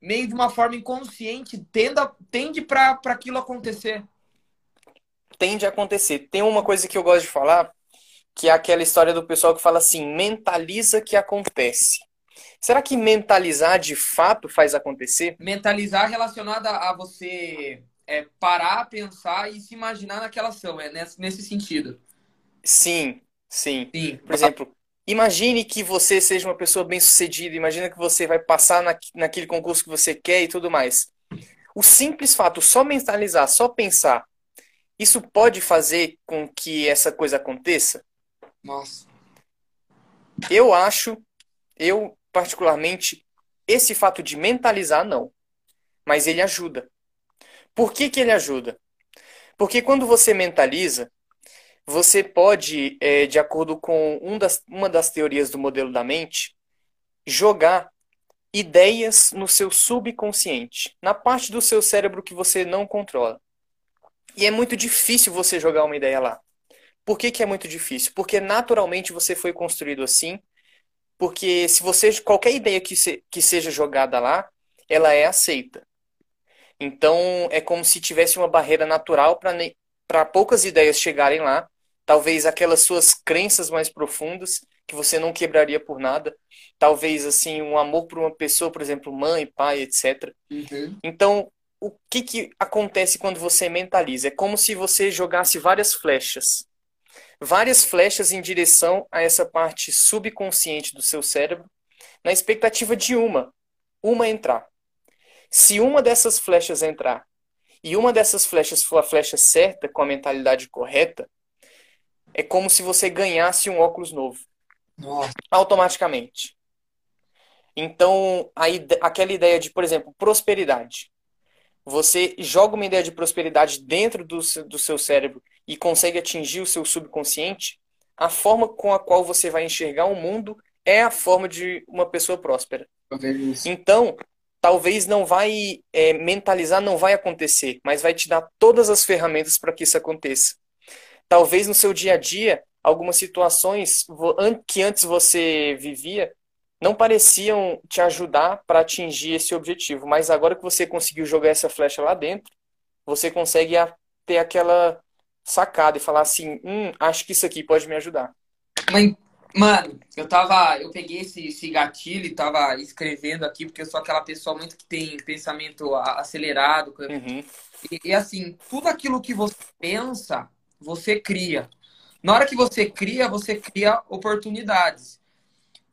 A: meio de uma forma inconsciente, tenda, tende para aquilo acontecer.
B: Tende a acontecer. Tem uma coisa que eu gosto de falar, que é aquela história do pessoal que fala assim, mentaliza que acontece. Será que mentalizar de fato faz acontecer?
A: Mentalizar relacionada a você é, parar, pensar e se imaginar naquela ação, é nesse, nesse sentido.
B: Sim, Sim. Sim. Por exemplo, imagine que você seja uma pessoa bem-sucedida, imagina que você vai passar na, naquele concurso que você quer e tudo mais. O simples fato, só mentalizar, só pensar, isso pode fazer com que essa coisa aconteça?
A: Nossa.
B: Eu acho, eu particularmente, esse fato de mentalizar, não. Mas ele ajuda. Por que, que ele ajuda? Porque quando você mentaliza, você pode, é, de acordo com um das, uma das teorias do modelo da mente, jogar ideias no seu subconsciente, na parte do seu cérebro que você não controla. E é muito difícil você jogar uma ideia lá. Por que, que é muito difícil? Porque naturalmente você foi construído assim. Porque se você qualquer ideia que, se, que seja jogada lá, ela é aceita. Então é como se tivesse uma barreira natural para poucas ideias chegarem lá talvez aquelas suas crenças mais profundas que você não quebraria por nada, talvez assim um amor por uma pessoa, por exemplo, mãe, pai, etc. Uhum. Então, o que que acontece quando você mentaliza? É como se você jogasse várias flechas, várias flechas em direção a essa parte subconsciente do seu cérebro, na expectativa de uma, uma entrar. Se uma dessas flechas entrar e uma dessas flechas for a flecha certa, com a mentalidade correta, é como se você ganhasse um óculos novo.
A: Nossa.
B: Automaticamente. Então, a aquela ideia de, por exemplo, prosperidade. Você joga uma ideia de prosperidade dentro do do seu cérebro e consegue atingir o seu subconsciente, a forma com a qual você vai enxergar o mundo é a forma de uma pessoa próspera. Então, talvez não vai é, mentalizar, não vai acontecer, mas vai te dar todas as ferramentas para que isso aconteça. Talvez no seu dia a dia, algumas situações que antes você vivia não pareciam te ajudar para atingir esse objetivo, mas agora que você conseguiu jogar essa flecha lá dentro, você consegue ter aquela sacada e falar assim, hum, acho que isso aqui pode me ajudar.
A: mano, eu tava, eu peguei esse, esse gatilho e tava escrevendo aqui porque eu sou aquela pessoa muito que tem pensamento acelerado. Uhum. E, e assim, tudo aquilo que você pensa, você cria. Na hora que você cria, você cria oportunidades.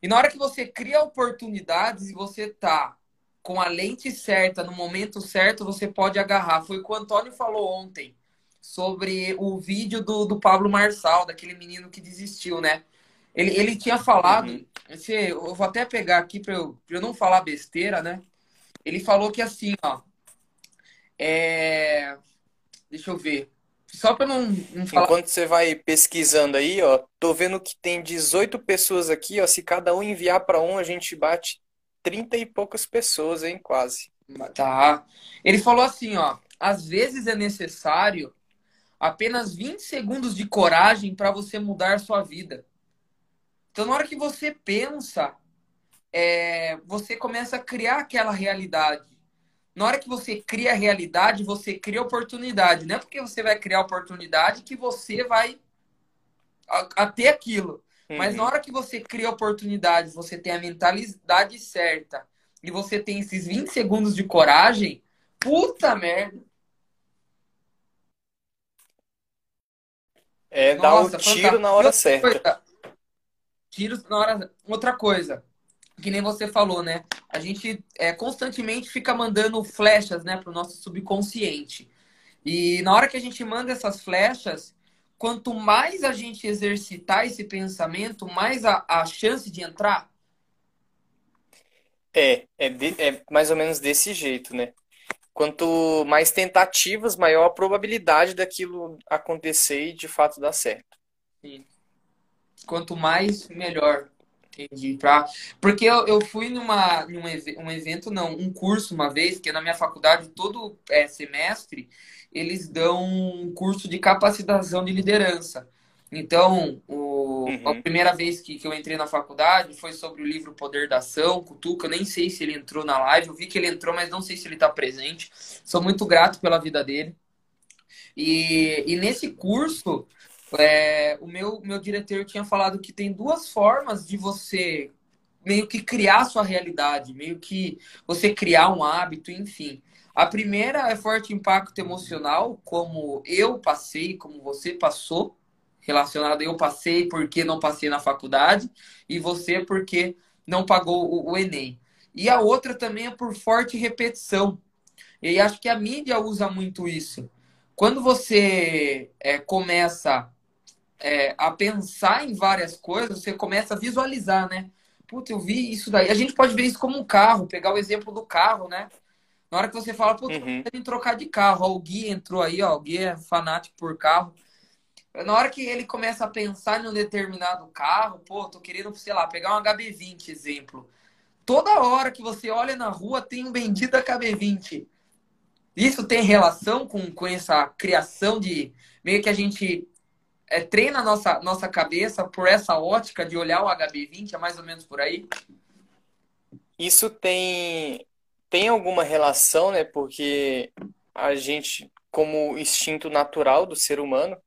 A: E na hora que você cria oportunidades e você tá com a lente certa, no momento certo, você pode agarrar. Foi o que o Antônio falou ontem sobre o vídeo do, do Pablo Marçal, daquele menino que desistiu, né? Ele, ele tinha falado, uhum. esse, eu vou até pegar aqui para eu, eu não falar besteira, né? Ele falou que assim, ó. É... Deixa eu ver. Só para não, não falar.
B: Enquanto você vai pesquisando aí, ó, tô vendo que tem 18 pessoas aqui, ó. Se cada um enviar para um, a gente bate 30 e poucas pessoas, hein, quase.
A: Tá. Ele falou assim, ó. Às vezes é necessário apenas 20 segundos de coragem para você mudar sua vida. Então, na hora que você pensa, é, você começa a criar aquela realidade na hora que você cria a realidade, você cria oportunidade. Não é porque você vai criar oportunidade que você vai a, a ter aquilo. Uhum. Mas na hora que você cria oportunidade, você tem a mentalidade certa e você tem esses 20 segundos de coragem, puta merda.
B: É, dá o um tiro na hora certa. Coisa,
A: tiro na hora. Outra coisa que nem você falou, né? A gente é, constantemente fica mandando flechas, né, para o nosso subconsciente. E na hora que a gente manda essas flechas, quanto mais a gente exercitar esse pensamento, mais a, a chance de entrar?
B: É, é, de, é mais ou menos desse jeito, né? Quanto mais tentativas, maior a probabilidade daquilo acontecer e de fato dar certo.
A: Sim. Quanto mais, melhor. Entendi. Pra... Porque eu, eu fui numa, num um evento, não, um curso uma vez, que na minha faculdade, todo é, semestre, eles dão um curso de capacitação de liderança. Então, o, uhum. a primeira vez que, que eu entrei na faculdade foi sobre o livro Poder da Ação, Cutuca. Eu nem sei se ele entrou na live, eu vi que ele entrou, mas não sei se ele está presente. Sou muito grato pela vida dele. E, e nesse curso, é, o meu, meu diretor tinha falado que tem duas formas de você meio que criar sua realidade, meio que você criar um hábito, enfim. A primeira é forte impacto emocional, como eu passei, como você passou, relacionado a eu passei porque não passei na faculdade e você porque não pagou o, o Enem. E a outra também é por forte repetição. E acho que a mídia usa muito isso. Quando você é, começa é, a pensar em várias coisas, você começa a visualizar, né? Putz, eu vi isso daí. A gente pode ver isso como um carro, pegar o exemplo do carro, né? Na hora que você fala, putz, uhum. eu trocar de carro. Ó, o Gui entrou aí, ó, o Gui é fanático por carro. Na hora que ele começa a pensar em um determinado carro, pô, tô querendo, sei lá, pegar um HB20, exemplo. Toda hora que você olha na rua tem um bendito HB20. Isso tem relação com, com essa criação de meio que a gente é, treina a nossa, nossa cabeça por essa ótica de olhar o HB20, é mais ou menos por aí?
B: Isso tem, tem alguma relação, né? Porque a gente, como instinto natural do ser humano,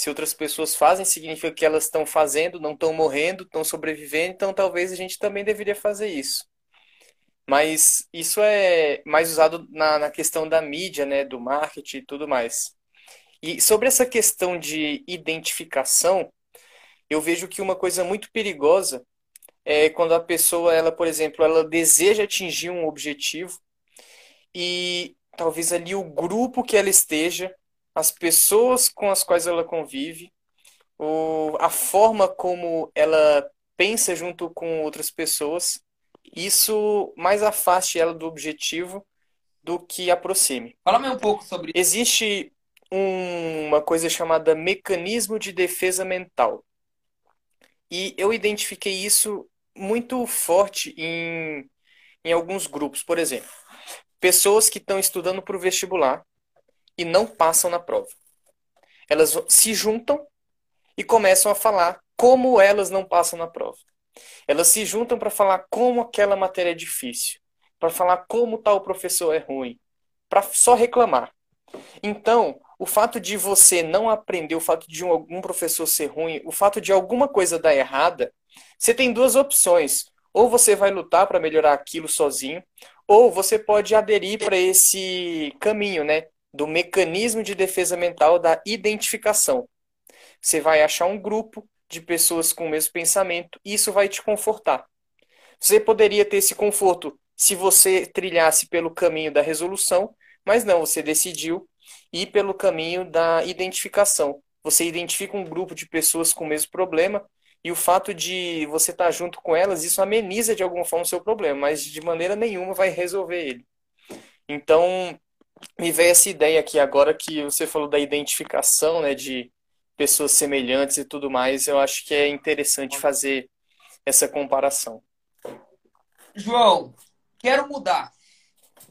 B: se outras pessoas fazem, significa que elas estão fazendo, não estão morrendo, estão sobrevivendo, então talvez a gente também deveria fazer isso. Mas isso é mais usado na, na questão da mídia, né, do marketing e tudo mais. E sobre essa questão de identificação, eu vejo que uma coisa muito perigosa é quando a pessoa, ela, por exemplo, ela deseja atingir um objetivo e talvez ali o grupo que ela esteja, as pessoas com as quais ela convive, o, a forma como ela pensa junto com outras pessoas, isso mais afaste ela do objetivo do que aproxime.
A: Fala-me um pouco sobre
B: Existe um, uma coisa chamada mecanismo de defesa mental. E eu identifiquei isso muito forte em, em alguns grupos. Por exemplo, pessoas que estão estudando para o vestibular e não passam na prova. Elas se juntam e começam a falar como elas não passam na prova. Elas se juntam para falar como aquela matéria é difícil, para falar como tal professor é ruim, para só reclamar. Então, o fato de você não aprender, o fato de algum professor ser ruim, o fato de alguma coisa dar errada, você tem duas opções. Ou você vai lutar para melhorar aquilo sozinho, ou você pode aderir para esse caminho, né? Do mecanismo de defesa mental da identificação. Você vai achar um grupo de pessoas com o mesmo pensamento e isso vai te confortar. Você poderia ter esse conforto se você trilhasse pelo caminho da resolução, mas não, você decidiu ir pelo caminho da identificação. Você identifica um grupo de pessoas com o mesmo problema e o fato de você estar junto com elas, isso ameniza de alguma forma o seu problema, mas de maneira nenhuma vai resolver ele. Então, me veio essa ideia aqui agora que você falou da identificação, né, de pessoas semelhantes e tudo mais, eu acho que é interessante fazer essa comparação.
A: João, quero mudar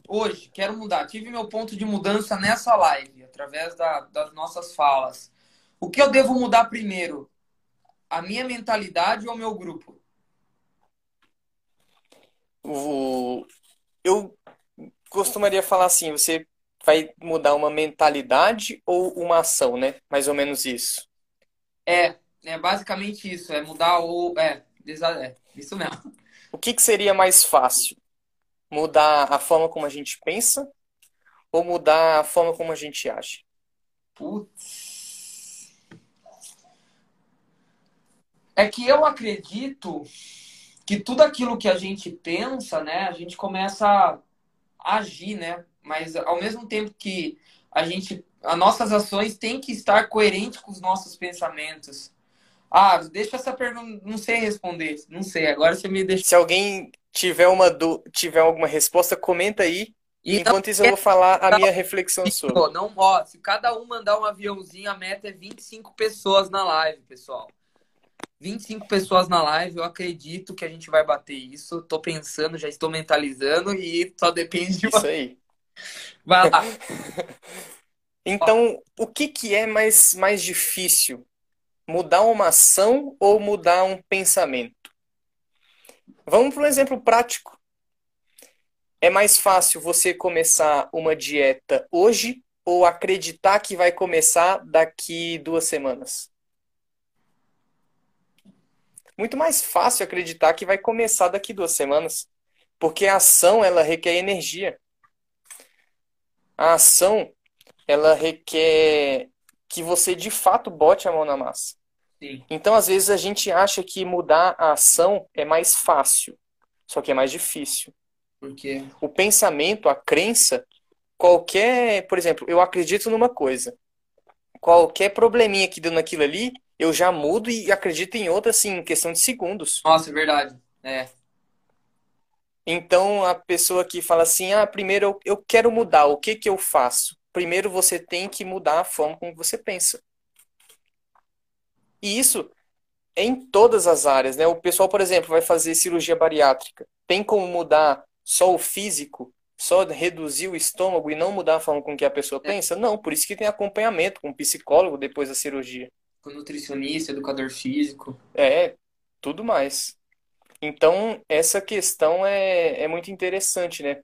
A: hoje, quero mudar. Tive meu ponto de mudança nessa live, através da, das nossas falas. O que eu devo mudar primeiro? A minha mentalidade ou o meu grupo?
B: O... Eu costumaria falar assim: você vai mudar uma mentalidade ou uma ação, né? Mais ou menos isso.
A: É, é basicamente isso. É mudar o. É, é isso mesmo.
B: O que, que seria mais fácil? mudar a forma como a gente pensa ou mudar a forma como a gente age?
A: Putz. É que eu acredito que tudo aquilo que a gente pensa, né, a gente começa a agir, né? Mas ao mesmo tempo que a gente as nossas ações têm que estar coerentes com os nossos pensamentos. Ah, deixa essa pergunta, não sei responder, não sei. Agora você me deixa.
B: Se alguém tiver uma do... tiver alguma resposta, comenta aí. E Enquanto não... isso, eu vou falar a minha reflexão sobre.
A: Não, ó, se cada um mandar um aviãozinho, a meta é 25 pessoas na live, pessoal. 25 pessoas na live, eu acredito que a gente vai bater isso. Tô pensando, já estou mentalizando e só depende de
B: Isso aí.
A: Vai lá.
B: então, o que, que é mais, mais difícil? Mudar uma ação ou mudar um pensamento? Vamos para um exemplo prático. É mais fácil você começar uma dieta hoje ou acreditar que vai começar daqui duas semanas? muito mais fácil acreditar que vai começar daqui duas semanas, porque a ação ela requer energia. A ação ela requer que você de fato bote a mão na massa. Sim. Então, às vezes a gente acha que mudar a ação é mais fácil, só que é mais difícil.
A: Por quê?
B: O pensamento, a crença, qualquer, por exemplo, eu acredito numa coisa. Qualquer probleminha que deu naquilo ali, eu já mudo e acredito em outra, assim, em questão de segundos.
A: Nossa, é verdade. É.
B: Então, a pessoa que fala assim, ah, primeiro eu, eu quero mudar, o que que eu faço? Primeiro você tem que mudar a forma como você pensa. E isso é em todas as áreas, né? O pessoal, por exemplo, vai fazer cirurgia bariátrica. Tem como mudar só o físico, só reduzir o estômago e não mudar a forma com que a pessoa é. pensa? Não, por isso que tem acompanhamento com um psicólogo depois da cirurgia
A: com nutricionista, educador físico.
B: É, tudo mais. Então, essa questão é, é muito interessante, né?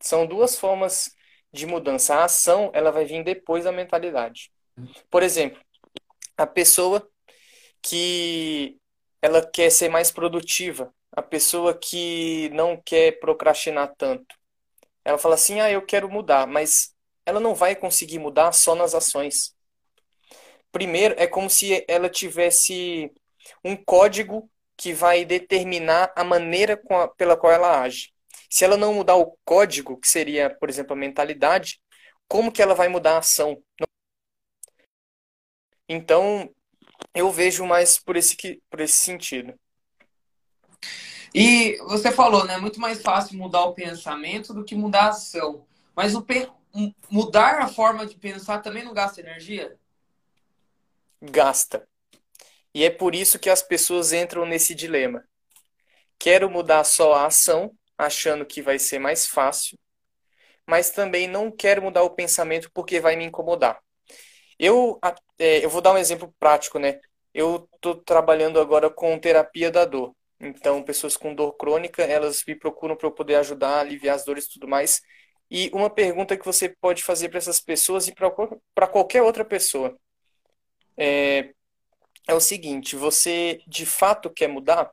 B: São duas formas de mudança. A ação, ela vai vir depois da mentalidade. Por exemplo, a pessoa que ela quer ser mais produtiva, a pessoa que não quer procrastinar tanto. Ela fala assim: "Ah, eu quero mudar", mas ela não vai conseguir mudar só nas ações. Primeiro, é como se ela tivesse um código que vai determinar a maneira a, pela qual ela age. Se ela não mudar o código, que seria, por exemplo, a mentalidade, como que ela vai mudar a ação? Então, eu vejo mais por esse, por esse sentido.
A: E você falou, né? É muito mais fácil mudar o pensamento do que mudar a ação. Mas o mudar a forma de pensar também não gasta energia?
B: gasta. E é por isso que as pessoas entram nesse dilema. Quero mudar só a ação, achando que vai ser mais fácil, mas também não quero mudar o pensamento porque vai me incomodar. Eu, é, eu vou dar um exemplo prático, né? Eu estou trabalhando agora com terapia da dor. Então, pessoas com dor crônica, elas me procuram para eu poder ajudar aliviar as dores e tudo mais. E uma pergunta que você pode fazer para essas pessoas e para qualquer outra pessoa é, é o seguinte: você de fato quer mudar?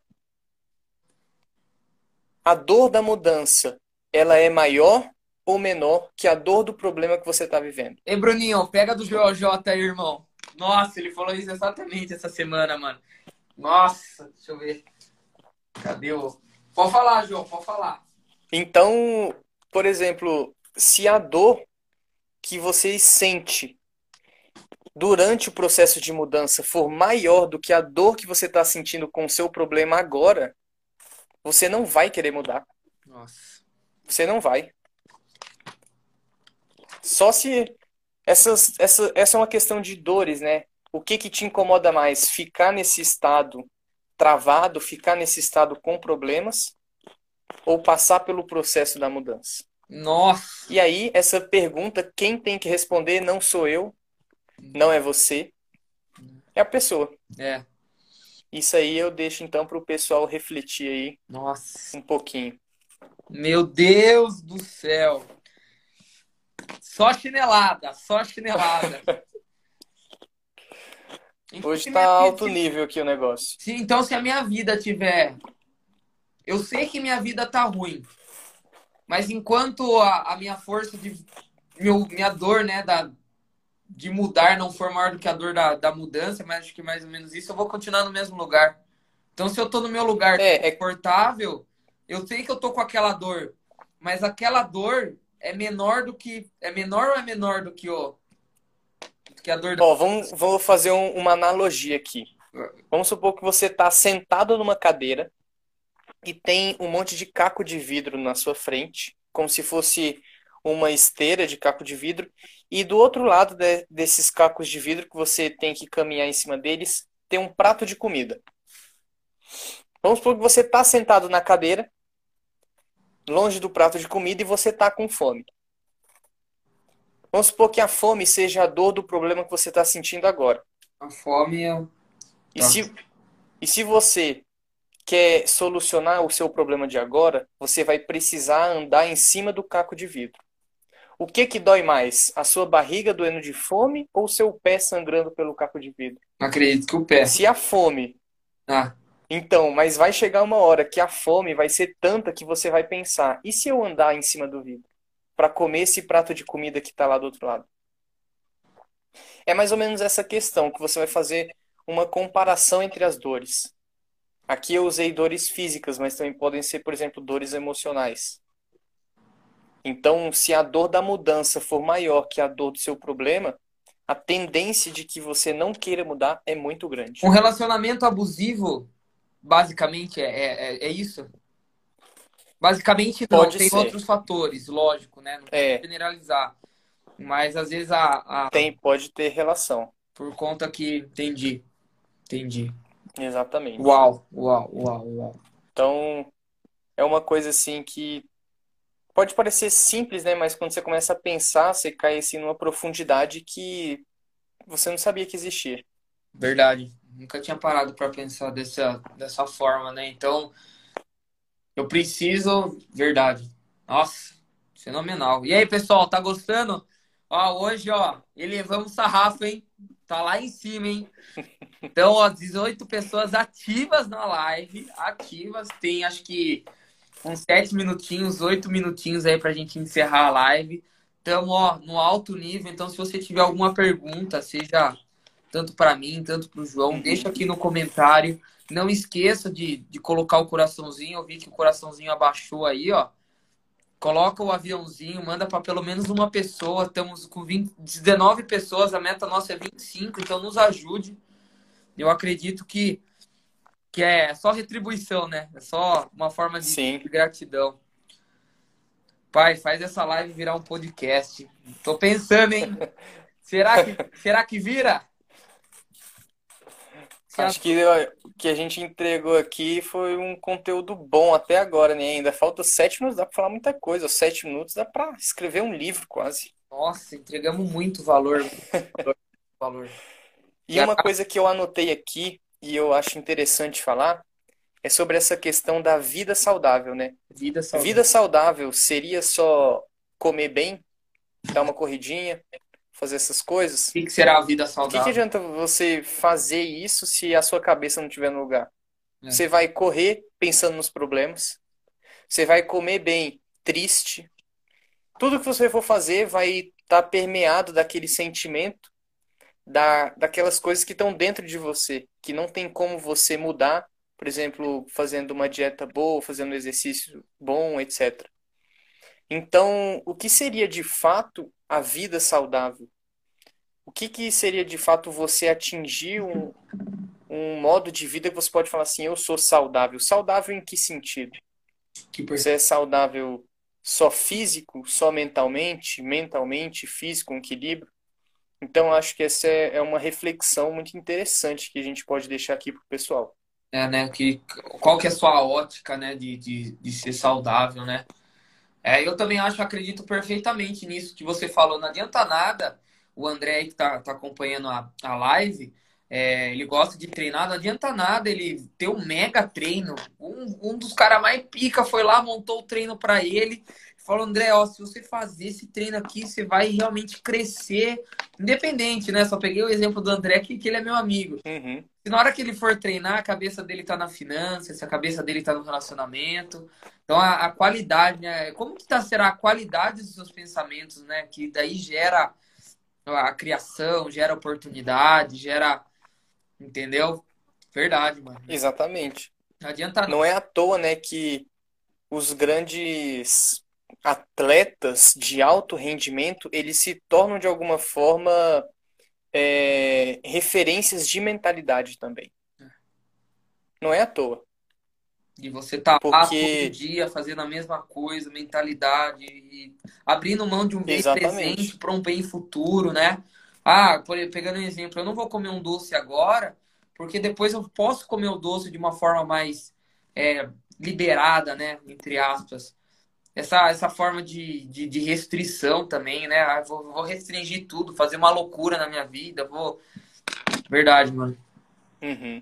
B: A dor da mudança, ela é maior ou menor que a dor do problema que você está vivendo?
A: Ei, Bruninho, pega do JJ aí, irmão. Nossa, ele falou isso exatamente essa semana, mano. Nossa, deixa eu ver. Cadê o. Pode falar, João, pode falar.
B: Então, por exemplo, se a dor que você sente durante o processo de mudança for maior do que a dor que você está sentindo com o seu problema agora, você não vai querer mudar.
A: Nossa.
B: Você não vai. Só se. Essas, essa, essa é uma questão de dores, né? O que, que te incomoda mais? Ficar nesse estado travado, ficar nesse estado com problemas, ou passar pelo processo da mudança?
A: Nossa!
B: E aí, essa pergunta, quem tem que responder não sou eu, não é você, é a pessoa.
A: É.
B: Isso aí eu deixo então para o pessoal refletir aí
A: Nossa.
B: um pouquinho.
A: Meu Deus do céu. Só chinelada, só chinelada.
B: Hoje está alto vida... nível aqui o negócio.
A: Sim, então se a minha vida tiver. Eu sei que minha vida tá ruim. Mas enquanto a, a minha força de. Meu, minha dor, né, da, de mudar não for maior do que a dor da, da mudança, mas acho que mais ou menos isso, eu vou continuar no mesmo lugar. Então, se eu tô no meu lugar é, é confortável, eu sei que eu tô com aquela dor, mas aquela dor é menor do que. É menor ou é menor do que o. que a dor da...
B: Ó, vamos, vou fazer um- uma analogia aqui. Vamos supor que você está sentado numa cadeira e tem um monte de caco de vidro na sua frente, como se fosse uma esteira de caco de vidro, e do outro lado de- desses cacos de vidro que você tem que caminhar em cima deles, tem um prato de comida. Vamos supor que você está sentado na cadeira, longe do prato de comida, e você está com fome. Vamos supor que a fome seja a dor do problema que você está sentindo agora.
A: A fome é...
B: E se, e se você quer solucionar o seu problema de agora, você vai precisar andar em cima do caco de vidro. O que que dói mais? A sua barriga doendo de fome ou o seu pé sangrando pelo caco de vidro?
A: Acredito que o pé.
B: Se a fome,
A: Ah,
B: então, mas vai chegar uma hora que a fome vai ser tanta que você vai pensar: e se eu andar em cima do vidro para comer esse prato de comida que está lá do outro lado? É mais ou menos essa questão que você vai fazer uma comparação entre as dores. Aqui eu usei dores físicas, mas também podem ser, por exemplo, dores emocionais. Então, se a dor da mudança for maior que a dor do seu problema, a tendência de que você não queira mudar é muito grande.
A: um relacionamento abusivo, basicamente, é, é, é isso? Basicamente não,
B: Pode
A: tem
B: ser.
A: outros fatores, lógico, né? Não
B: É.
A: generalizar. Mas às vezes a, a-
B: Tem, pode ter relação.
A: por conta que entendi. Entendi.
B: Exatamente.
A: Uau, uau, uau, uau.
B: Então, é uma coisa assim que pode parecer simples, né? Mas quando você começa a pensar, você cai assim numa profundidade que você não sabia que existia.
A: Verdade. Nunca tinha parado para pensar dessa, dessa forma, né? Então, eu preciso. Verdade. Nossa, fenomenal. E aí, pessoal, tá gostando? Ó, hoje, ó, elevamos sarrafo, hein? Tá lá em cima, hein? Então, ó, 18 pessoas ativas na live. Ativas. Tem, acho que, uns 7 minutinhos, 8 minutinhos aí pra gente encerrar a live. Estamos, no alto nível. Então, se você tiver alguma pergunta, seja tanto para mim, tanto para o João,
B: Uhum.
A: deixa aqui no comentário. Não esqueça de, de colocar o coraçãozinho. Eu vi que o coraçãozinho abaixou aí, ó. Coloca o aviãozinho, manda para pelo menos uma pessoa. Estamos com 20, 19 pessoas, a meta nossa é 25, então nos ajude. Eu acredito que, que é só retribuição, né? É só uma forma de,
B: Sim.
A: gratidão. Pai, faz essa live virar um podcast. Tô pensando, hein? Será que, será que vira?
B: Acho que o que a gente entregou aqui foi um conteúdo bom até agora, né? Ainda falta sete minutos, dá pra falar muita coisa. Sete minutos dá pra escrever um livro quase.
A: Nossa, entregamos muito valor. muito valor.
B: E uma coisa que eu anotei aqui e eu acho interessante falar é sobre essa questão da vida saudável, né?
A: Vida saudável.
B: Vida saudável seria só comer bem, dar uma corridinha, fazer essas coisas?
A: O que que será a vida
B: O que que
A: saudável?
B: adianta você fazer isso se a sua cabeça não estiver no lugar?
A: É.
B: Você vai correr pensando nos problemas, você vai comer bem triste. Tudo que você for fazer vai estar permeado daquele sentimento, da, daquelas coisas que estão dentro de você, que não tem como você mudar, por exemplo, fazendo uma dieta boa, fazendo um exercício bom, etc. Então, o que seria de fato a vida saudável? O que que seria de fato você atingir um, um modo de vida que você pode falar assim, eu sou saudável? Saudável em que sentido?
A: Que
B: Você é saudável só físico, só mentalmente, mentalmente, físico, um equilíbrio? Então, acho que essa é é uma reflexão muito interessante que a gente pode deixar aqui para o pessoal.
A: É, né? Que, qual que é a sua ótica, né? De, de, de ser saudável, né? É, eu também acho, acredito perfeitamente nisso que você falou. Não adianta nada o André que tá, tá acompanhando a, a live, é, ele gosta de treinar, não adianta nada ele ter um mega treino. Um, um dos caras mais pica foi lá, montou o treino para ele. Falou, André, ó, se você fazer esse treino aqui, você vai realmente crescer. Independente, né? Só peguei o exemplo do André, que, que ele é meu amigo.
B: Uhum.
A: Se na hora que ele for treinar, a cabeça dele tá na finança, se a cabeça dele tá no relacionamento. Então a, a qualidade, né? Como que tá, será a qualidade dos seus pensamentos, né? Que daí gera a criação, gera oportunidade, gera. Entendeu? Verdade, mano.
B: Exatamente.
A: Não adianta não.
B: Não é à toa, né, que os grandes atletas de alto rendimento, eles se tornam de alguma forma é, referências de mentalidade também. Não é à toa.
A: E você tá Porque... lá todo dia fazendo a mesma coisa, mentalidade, e abrindo mão de um bem Exatamente. presente para um bem futuro, né? Ah, por, pegando um exemplo, eu não vou comer um doce agora, porque depois eu posso comer o doce de uma forma mais é, liberada, né? Entre aspas. Essa, essa forma de, de, de restrição também, né? Ah, vou, vou restringir tudo, fazer uma loucura na minha vida, vou. Verdade, mano.
B: Uhum.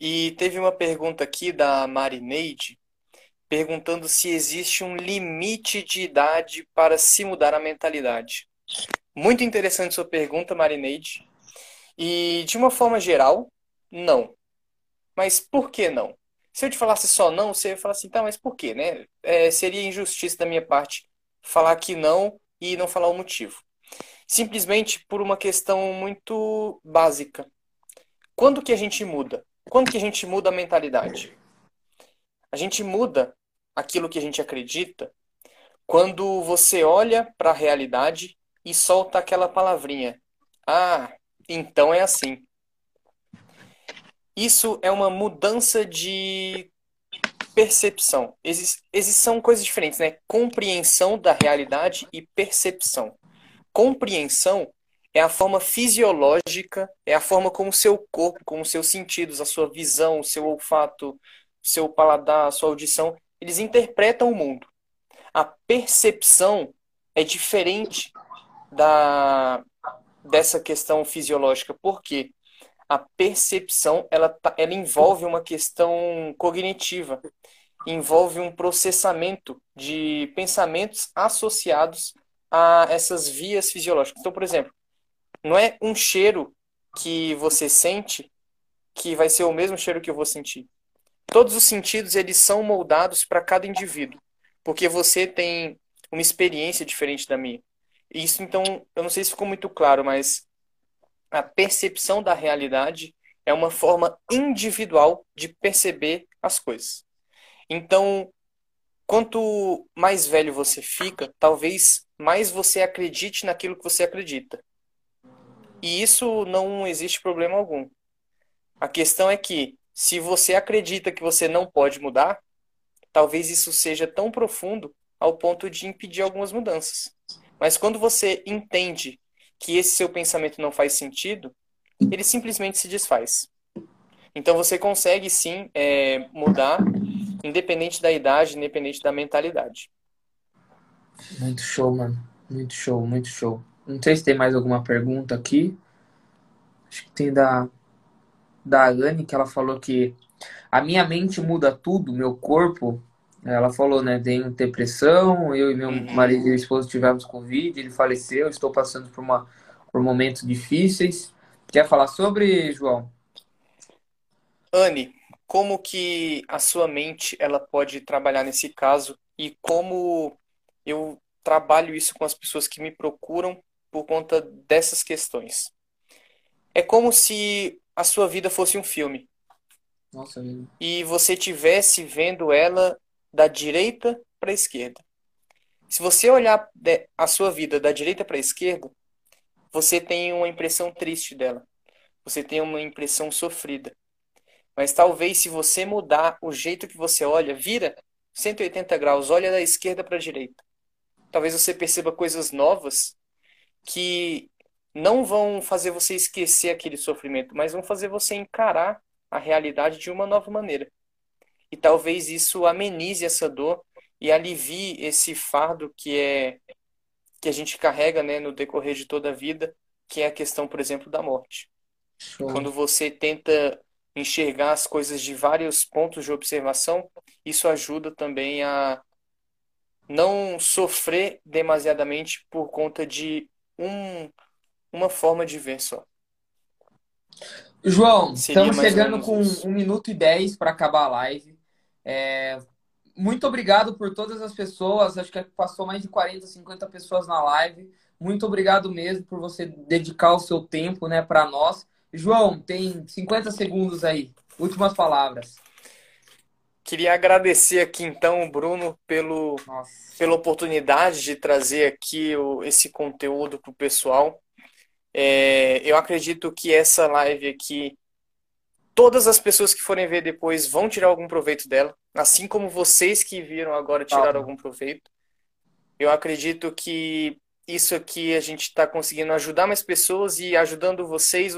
B: E teve uma pergunta aqui da Marineide, perguntando se existe um limite de idade para se mudar a mentalidade. Muito interessante sua pergunta, Marineide. E de uma forma geral, não. Mas por que não? Se eu te falasse só não, você ia falar assim, tá, mas por quê, né? É, seria injustiça da minha parte falar que não e não falar o motivo. Simplesmente por uma questão muito básica. Quando que a gente muda? Quando que a gente muda a mentalidade? A gente muda aquilo que a gente acredita quando você olha para a realidade e solta aquela palavrinha. Ah, então é assim. Isso é uma mudança de percepção. Exis, são coisas diferentes, né? Compreensão da realidade e percepção. Compreensão é a forma fisiológica, é a forma como o seu corpo, como os seus sentidos, a sua visão, o seu olfato, o seu paladar, a sua audição, eles interpretam o mundo. A percepção é diferente da dessa questão fisiológica, porque a percepção ela, tá, ela envolve uma questão cognitiva, envolve um processamento de pensamentos associados a essas vias fisiológicas. Então, por exemplo, não é um cheiro que você sente que vai ser o mesmo cheiro que eu vou sentir. Todos os sentidos eles são moldados para cada indivíduo, porque você tem uma experiência diferente da minha. Isso então, eu não sei se ficou muito claro, mas a percepção da realidade é uma forma individual de perceber as coisas. Então, quanto mais velho você fica, talvez mais você acredite naquilo que você acredita. E isso não existe problema algum. A questão é que, se você acredita que você não pode mudar, talvez isso seja tão profundo ao ponto de impedir algumas mudanças. Mas quando você entende que esse seu pensamento não faz sentido, ele simplesmente se desfaz. Então você consegue sim é, mudar, independente da idade, independente da mentalidade.
A: Muito show, mano. Muito show, muito show. Não sei se tem mais alguma pergunta aqui. Acho que tem da, da Anne, que ela falou que a minha mente muda tudo, meu corpo. Ela falou, né? Tenho depressão, eu e meu uhum. marido e esposo tivemos Covid, ele faleceu, estou passando por, uma, por momentos difíceis. Quer falar sobre, João?
B: Anne, como que a sua mente ela pode trabalhar nesse caso e como eu trabalho isso com as pessoas que me procuram por conta dessas questões. É como se a sua vida fosse um filme.
A: Nossa,
B: e você tivesse vendo ela da direita para a esquerda. Se você olhar a sua vida da direita para a esquerda, você tem uma impressão triste dela. Você tem uma impressão sofrida. Mas talvez se você mudar o jeito que você olha, vira 180 graus, olha da esquerda para a direita. Talvez você perceba coisas novas que não vão fazer você esquecer aquele sofrimento, mas vão fazer você encarar a realidade de uma nova maneira. E talvez isso amenize essa dor e alivie esse fardo que é que a gente carrega, né, no decorrer de toda a vida, que é a questão, por exemplo, da morte. Show. Quando você tenta enxergar as coisas de vários pontos de observação, isso ajuda também a não sofrer demasiadamente por conta de um, uma forma de ver só.
A: João, Seria estamos chegando com isso. um minuto e dez para acabar a live. É, muito obrigado por todas as pessoas. Acho que passou mais de 40, 50 pessoas na live. Muito obrigado mesmo por você dedicar o seu tempo né, para nós. João, tem 50 segundos aí. Últimas palavras.
B: Queria agradecer aqui então, Bruno, pelo, pela oportunidade de trazer aqui o, esse conteúdo para o pessoal. É, eu acredito que essa live aqui, todas as pessoas que forem ver depois vão tirar algum proveito dela, assim como vocês que viram agora tiraram algum proveito. Eu acredito que isso aqui a gente está conseguindo ajudar mais pessoas e ajudando vocês,